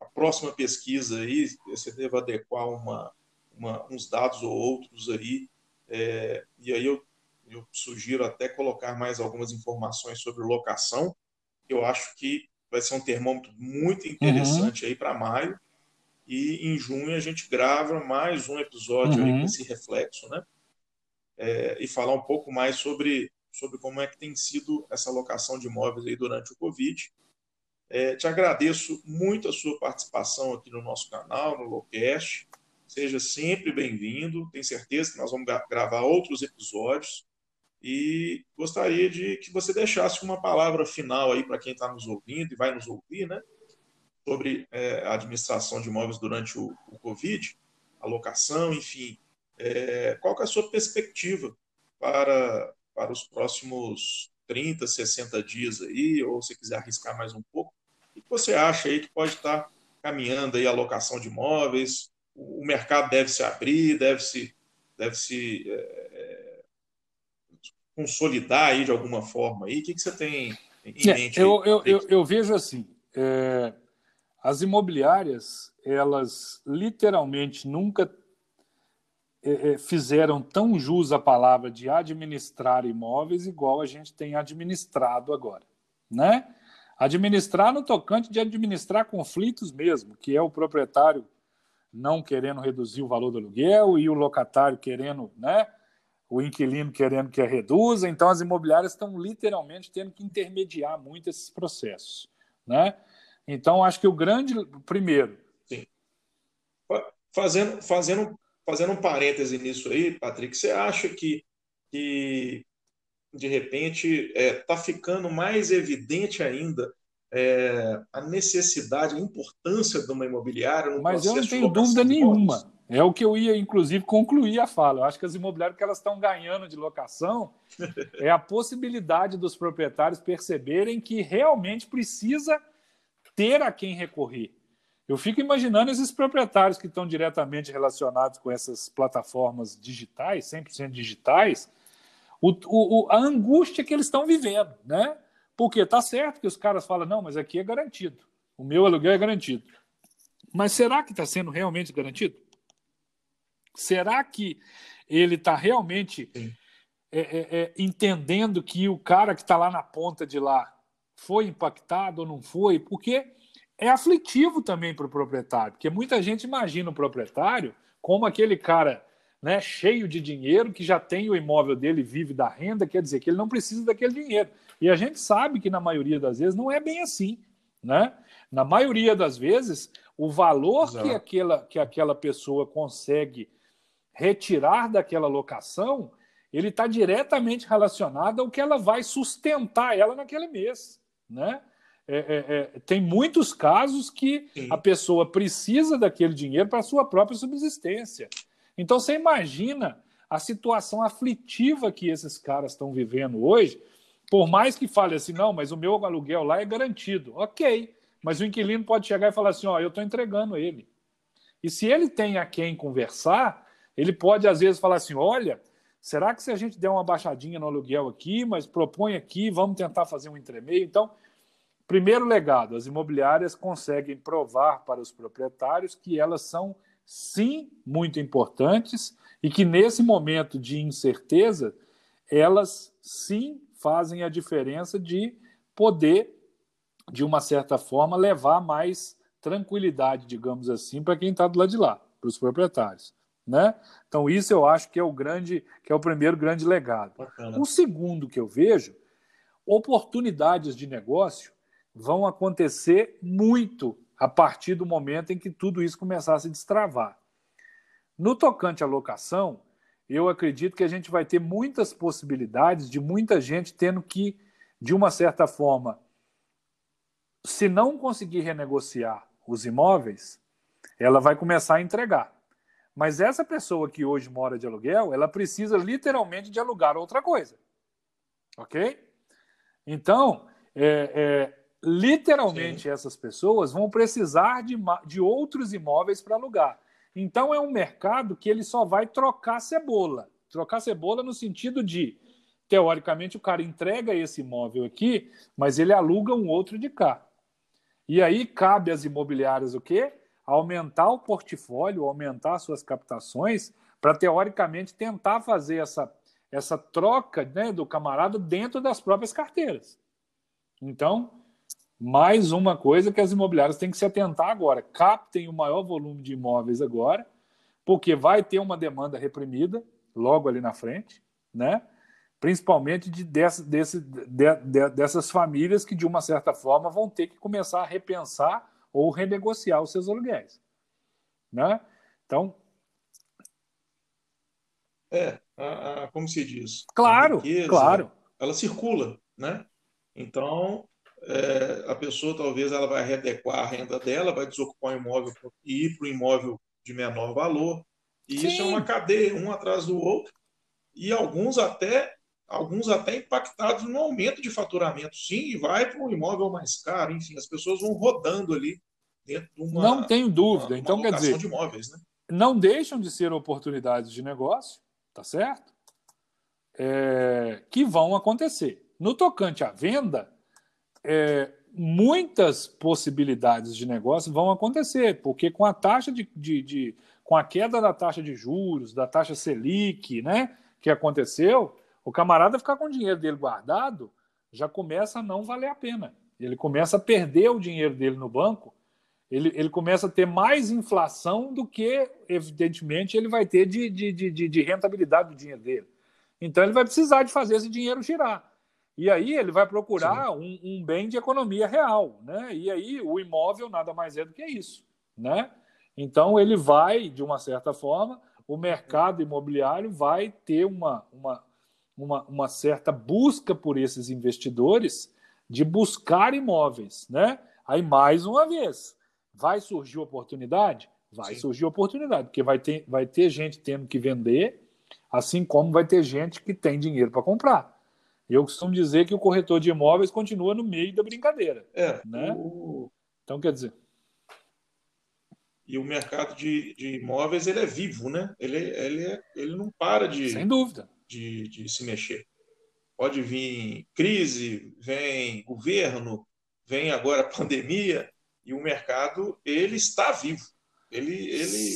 a próxima pesquisa aí, você deve adequar uma, uma, uns dados ou outros aí, é, e aí eu eu sugiro até colocar mais algumas informações sobre locação. Eu acho que vai ser um termômetro muito interessante uhum. aí para maio. E em junho a gente grava mais um episódio uhum. aí com esse reflexo, né? É, e falar um pouco mais sobre, sobre como é que tem sido essa locação de imóveis aí durante o Covid. É, te agradeço muito a sua participação aqui no nosso canal, no Locast. Seja sempre bem-vindo. Tenho certeza que nós vamos gravar outros episódios e gostaria de que você deixasse uma palavra final aí para quem está nos ouvindo e vai nos ouvir, né? Sobre é, a administração de imóveis durante o, o Covid, alocação, enfim. É, qual é a sua perspectiva para, para os próximos 30, 60 dias aí, ou se quiser arriscar mais um pouco? O que você acha aí que pode estar caminhando aí a alocação de imóveis? O mercado deve se abrir, deve se, deve se é, consolidar aí de alguma forma? Aí? O que, que você tem em é, mente? Eu, eu, eu, eu, vejo assim, é, as imobiliárias, elas literalmente nunca é, é, fizeram tão jus a palavra de administrar imóveis igual a gente tem administrado agora, né? Administrar no tocante de administrar conflitos mesmo, que é o proprietário não querendo reduzir o valor do aluguel e o locatário querendo, né, o inquilino querendo que a reduza, então as imobiliárias estão literalmente tendo que intermediar muito esses processos. Né? Então, acho que o grande. Primeiro. Sim. Fazendo, fazendo, fazendo um parêntese nisso aí, Patrick, você acha que, que de repente, está é, tá ficando mais evidente ainda é, a necessidade, a importância de uma imobiliária no Mas eu não tenho dúvida nenhuma. É o que eu ia, inclusive, concluir a fala. Eu acho que as imobiliárias que elas estão ganhando de locação é a possibilidade dos proprietários perceberem que realmente precisa ter a quem recorrer. Eu fico imaginando esses proprietários que estão diretamente relacionados com essas plataformas digitais, 100% digitais, o, o, a angústia que eles estão vivendo, né? Porque tá certo que os caras falam, não, mas aqui é garantido. O meu aluguel é garantido. Mas será que está sendo realmente garantido? Será que ele está realmente é, é, é entendendo que o cara que está lá na ponta de lá foi impactado ou não foi, porque é aflitivo também para o proprietário, porque muita gente imagina o proprietário como aquele cara né, cheio de dinheiro que já tem o imóvel dele vive da renda, quer dizer que ele não precisa daquele dinheiro. E a gente sabe que na maioria das vezes não é bem assim. Né? Na maioria das vezes, o valor que aquela, que aquela pessoa consegue retirar daquela locação, ele está diretamente relacionado ao que ela vai sustentar ela naquele mês. Né? É, é, é, tem muitos casos que Sim. a pessoa precisa daquele dinheiro para a sua própria subsistência. Então você imagina a situação aflitiva que esses caras estão vivendo hoje, por mais que fale assim, não, mas o meu aluguel lá é garantido. Ok, mas o inquilino pode chegar e falar assim, ó, eu estou entregando ele. E se ele tem a quem conversar, ele pode às vezes falar assim, olha, será que se a gente der uma baixadinha no aluguel aqui, mas propõe aqui, vamos tentar fazer um entremeio? Então, primeiro legado, as imobiliárias conseguem provar para os proprietários que elas são sim muito importantes e que nesse momento de incerteza, elas sim fazem a diferença de poder, de uma certa forma, levar mais tranquilidade, digamos assim, para quem está do lado de lá, para os proprietários. Né? Então, isso eu acho que é o grande, que é o primeiro grande legado. Bacana. O segundo que eu vejo, oportunidades de negócio vão acontecer muito a partir do momento em que tudo isso começar a se destravar. No tocante à locação, eu acredito que a gente vai ter muitas possibilidades de muita gente tendo que, de uma certa forma, se não conseguir renegociar os imóveis, ela vai começar a entregar. Mas essa pessoa que hoje mora de aluguel, ela precisa literalmente de alugar outra coisa. Ok? Então, é, é, literalmente Sim. essas pessoas vão precisar de, de outros imóveis para alugar. Então é um mercado que ele só vai trocar cebola. Trocar cebola no sentido de, teoricamente, o cara entrega esse imóvel aqui, mas ele aluga um outro de cá. E aí cabe às imobiliárias o quê? Aumentar o portfólio, aumentar suas captações, para teoricamente tentar fazer essa, essa troca né, do camarada dentro das próprias carteiras. Então, mais uma coisa que as imobiliárias têm que se atentar agora. Captem o maior volume de imóveis agora, porque vai ter uma demanda reprimida logo ali na frente, né? principalmente de, dessa, desse, de, de, dessas famílias que, de uma certa forma, vão ter que começar a repensar ou renegociar os seus aluguéis. Né? Então. É, a, a, como se diz? Claro, riqueza, claro. Ela circula, né? Então, é, a pessoa talvez ela vai readequar a renda dela, vai desocupar o imóvel e ir para o imóvel de menor valor. E Sim. isso é uma cadeia, um atrás do outro, e alguns até alguns até impactados no aumento de faturamento. Sim, e vai para um imóvel mais caro, enfim, as pessoas vão rodando ali dentro de uma. Não tenho dúvida. Uma, então, uma quer dizer, de imóveis, né? não deixam de ser oportunidades de negócio, tá certo? É, que vão acontecer. No tocante à venda, é, muitas possibilidades de negócio vão acontecer, porque com a taxa de, de, de, com a queda da taxa de juros, da taxa Selic, né, que aconteceu, o camarada ficar com o dinheiro dele guardado já começa a não valer a pena. Ele começa a perder o dinheiro dele no banco, ele, ele começa a ter mais inflação do que, evidentemente, ele vai ter de, de, de, de rentabilidade do dinheiro dele. Então ele vai precisar de fazer esse dinheiro girar. E aí ele vai procurar um, um, bem de economia real, né? E aí o imóvel nada mais é do que isso, né? Então ele vai, de uma certa forma, o mercado imobiliário vai ter uma, uma, uma, uma certa busca por esses investidores de buscar imóveis, né? Aí mais uma vez, vai surgir oportunidade? Vai Sim. surgir oportunidade, porque vai ter, vai ter gente tendo que vender, assim como vai ter gente que tem dinheiro para comprar. Eu costumo dizer que o corretor de imóveis continua no meio da brincadeira. É. Né? O... Então, quer dizer. E o mercado de, de imóveis ele é vivo, né? Ele, ele, é, ele não para de, Sem dúvida. De, de se mexer. Pode vir crise, vem governo, vem agora pandemia, e o mercado ele está vivo. Ele, ele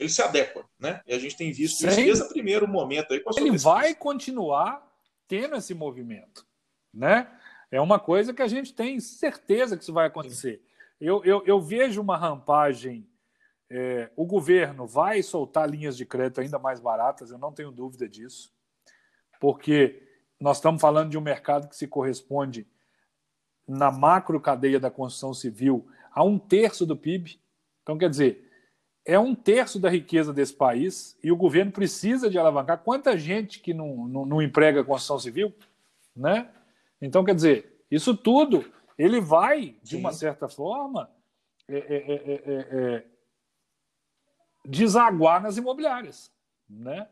ele se adequa, né? E a gente tem visto Sim. isso desde o primeiro momento aí com a Ele vai continuar tendo esse movimento, né? É uma coisa que a gente tem certeza que isso vai acontecer. Eu, eu, eu, vejo uma rampagem. É, o governo vai soltar linhas de crédito ainda mais baratas, eu não tenho dúvida disso, porque nós estamos falando de um mercado que se corresponde na macro cadeia da construção civil a um terço do PIB. Então, quer dizer, é um terço da riqueza desse país e o governo precisa de alavancar. Quanta gente que não, não, não emprega construção civil, né? Então, quer dizer, isso tudo ele vai, de Sim. uma certa forma, é é, é, é, é, desaguar nas imobiliárias, né?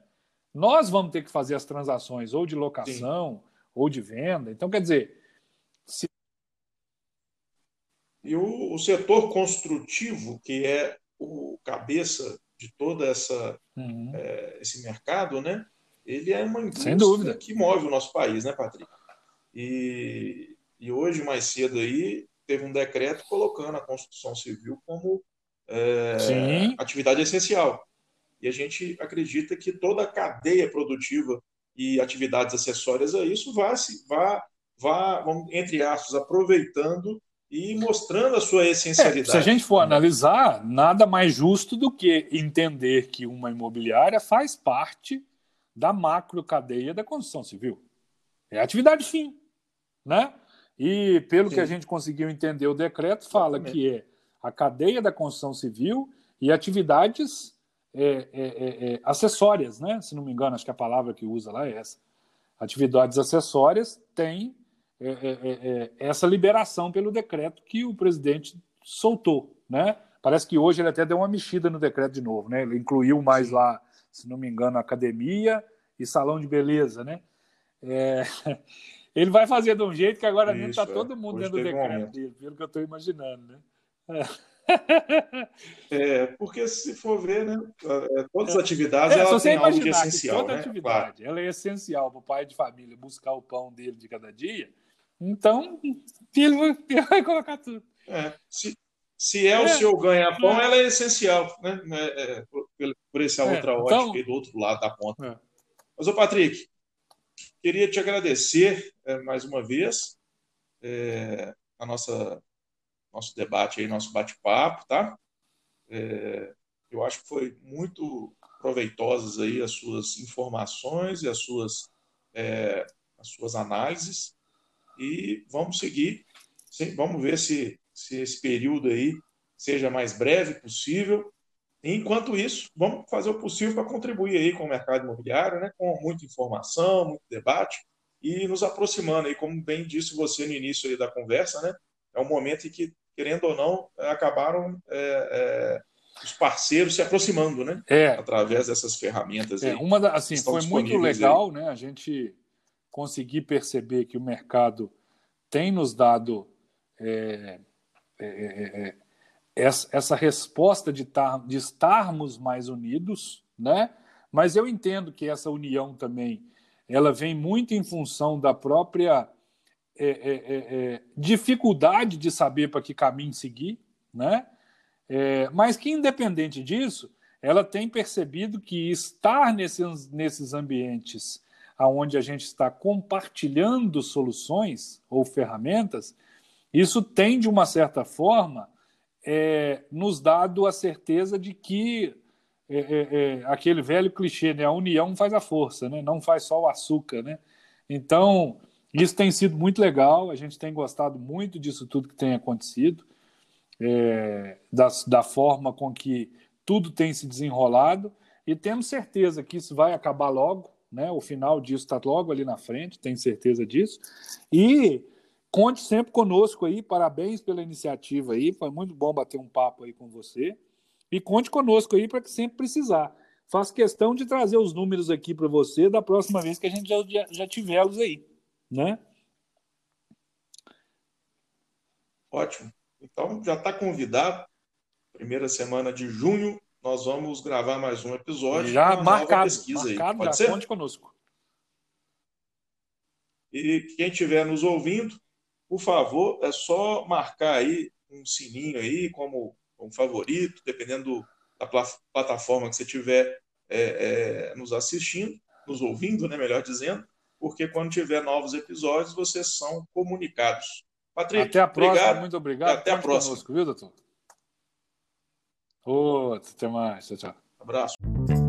Nós vamos ter que fazer as transações ou de locação Sim. ou de venda. Então, quer dizer, se... e o, o setor construtivo, que é o cabeça de toda essa uhum. é, esse mercado, né? Ele é uma indústria que move o nosso país, né, Patrick? E, e hoje mais cedo aí teve um decreto colocando a construção civil como é, atividade essencial. E a gente acredita que toda a cadeia produtiva e atividades acessórias a isso vá, vá, vá entre aspas, aproveitando e mostrando a sua essencialidade. É, se a gente for analisar, nada mais justo do que entender que uma imobiliária faz parte da macro cadeia da construção civil. É atividade fim, né? E pelo Sim. que a gente conseguiu entender, o decreto fala Exatamente. que é a cadeia da construção civil e atividades é, é, é, é, acessórias, né? Se não me engano, acho que a palavra que usa lá é essa. Atividades acessórias têm é, é, essa liberação pelo decreto que o presidente soltou, né? Parece que hoje ele até deu uma mexida no decreto de novo, né? Ele incluiu mais lá, se não me engano, academia e salão de beleza, né? *laughs* Ele vai fazer de um jeito que agora Isso, está todo mundo dentro do decreto dele, pelo que eu estou imaginando, né? *laughs* É, porque se for ver, né, é, todas as atividades é, ela tem algo de essencial. Toda né? atividade claro. ela é essencial para o pai de família buscar o pão dele de cada dia. Então, ele vai colocar tudo. É, se, se é, é o seu ganha-pão, é. ela é essencial, né? É, por, por essa outra ótica então, aí do outro lado da ponta. Mas, ô Patrick, queria te agradecer mais uma vez a nossa nosso debate aí, nosso bate-papo, tá? É, eu acho que foi muito proveitosas aí as suas informações e as suas, é, as suas análises e vamos seguir, vamos ver se, se esse período aí seja mais breve possível. enquanto isso, vamos fazer o possível para contribuir aí com o mercado imobiliário, né, com muita informação, muito debate e nos aproximando aí, como bem disse você no início aí da conversa, né, é um momento em que, querendo ou não, acabaram é, é, os parceiros se aproximando, né? É. Através dessas ferramentas. É, uma da, assim, foi muito legal, aí. né? A gente conseguir perceber que o mercado tem nos dado é, é, é, essa, essa, resposta de, tar, de estarmos mais unidos, né? Mas eu entendo que essa união também ela vem muito em função da própria é é, é, é, dificuldade de saber para que caminho seguir, né? É, mas que, independente disso, ela tem percebido que estar nesses, nesses ambientes onde a gente está compartilhando soluções ou ferramentas, isso tem, de uma certa forma, é, nos dado a certeza de que é, é, aquele velho clichê, né? a união faz a força, né? não faz só o açúcar. Né? Então, isso tem sido muito legal, a gente tem gostado muito disso tudo que tem acontecido, é, da, da forma com que tudo tem se desenrolado, e temos certeza que isso vai acabar logo, né? o final disso está logo ali na frente, tenho certeza disso. E conte sempre conosco aí, parabéns pela iniciativa aí, foi muito bom bater um papo aí com você. E conte conosco aí para que sempre precisar. Faço questão de trazer os números aqui para você da próxima vez que a gente já, já, tiver-los aí né? Ótimo. Então já está convidado. Primeira semana de junho nós vamos gravar mais um episódio. Já marcado, marcado já, ser? conte conosco. E quem estiver nos ouvindo, por favor, é só marcar aí um sininho aí como um favorito, dependendo do, da plataforma que você estiver é, é, nos assistindo, nos ouvindo, né, melhor dizendo, porque quando tiver novos episódios, vocês são comunicados. Patrick, até a próxima, obrigado. muito obrigado. até Conte a próxima. Conosco, viu, doutor? Outro, até mais. Tchau, tchau. Abraço.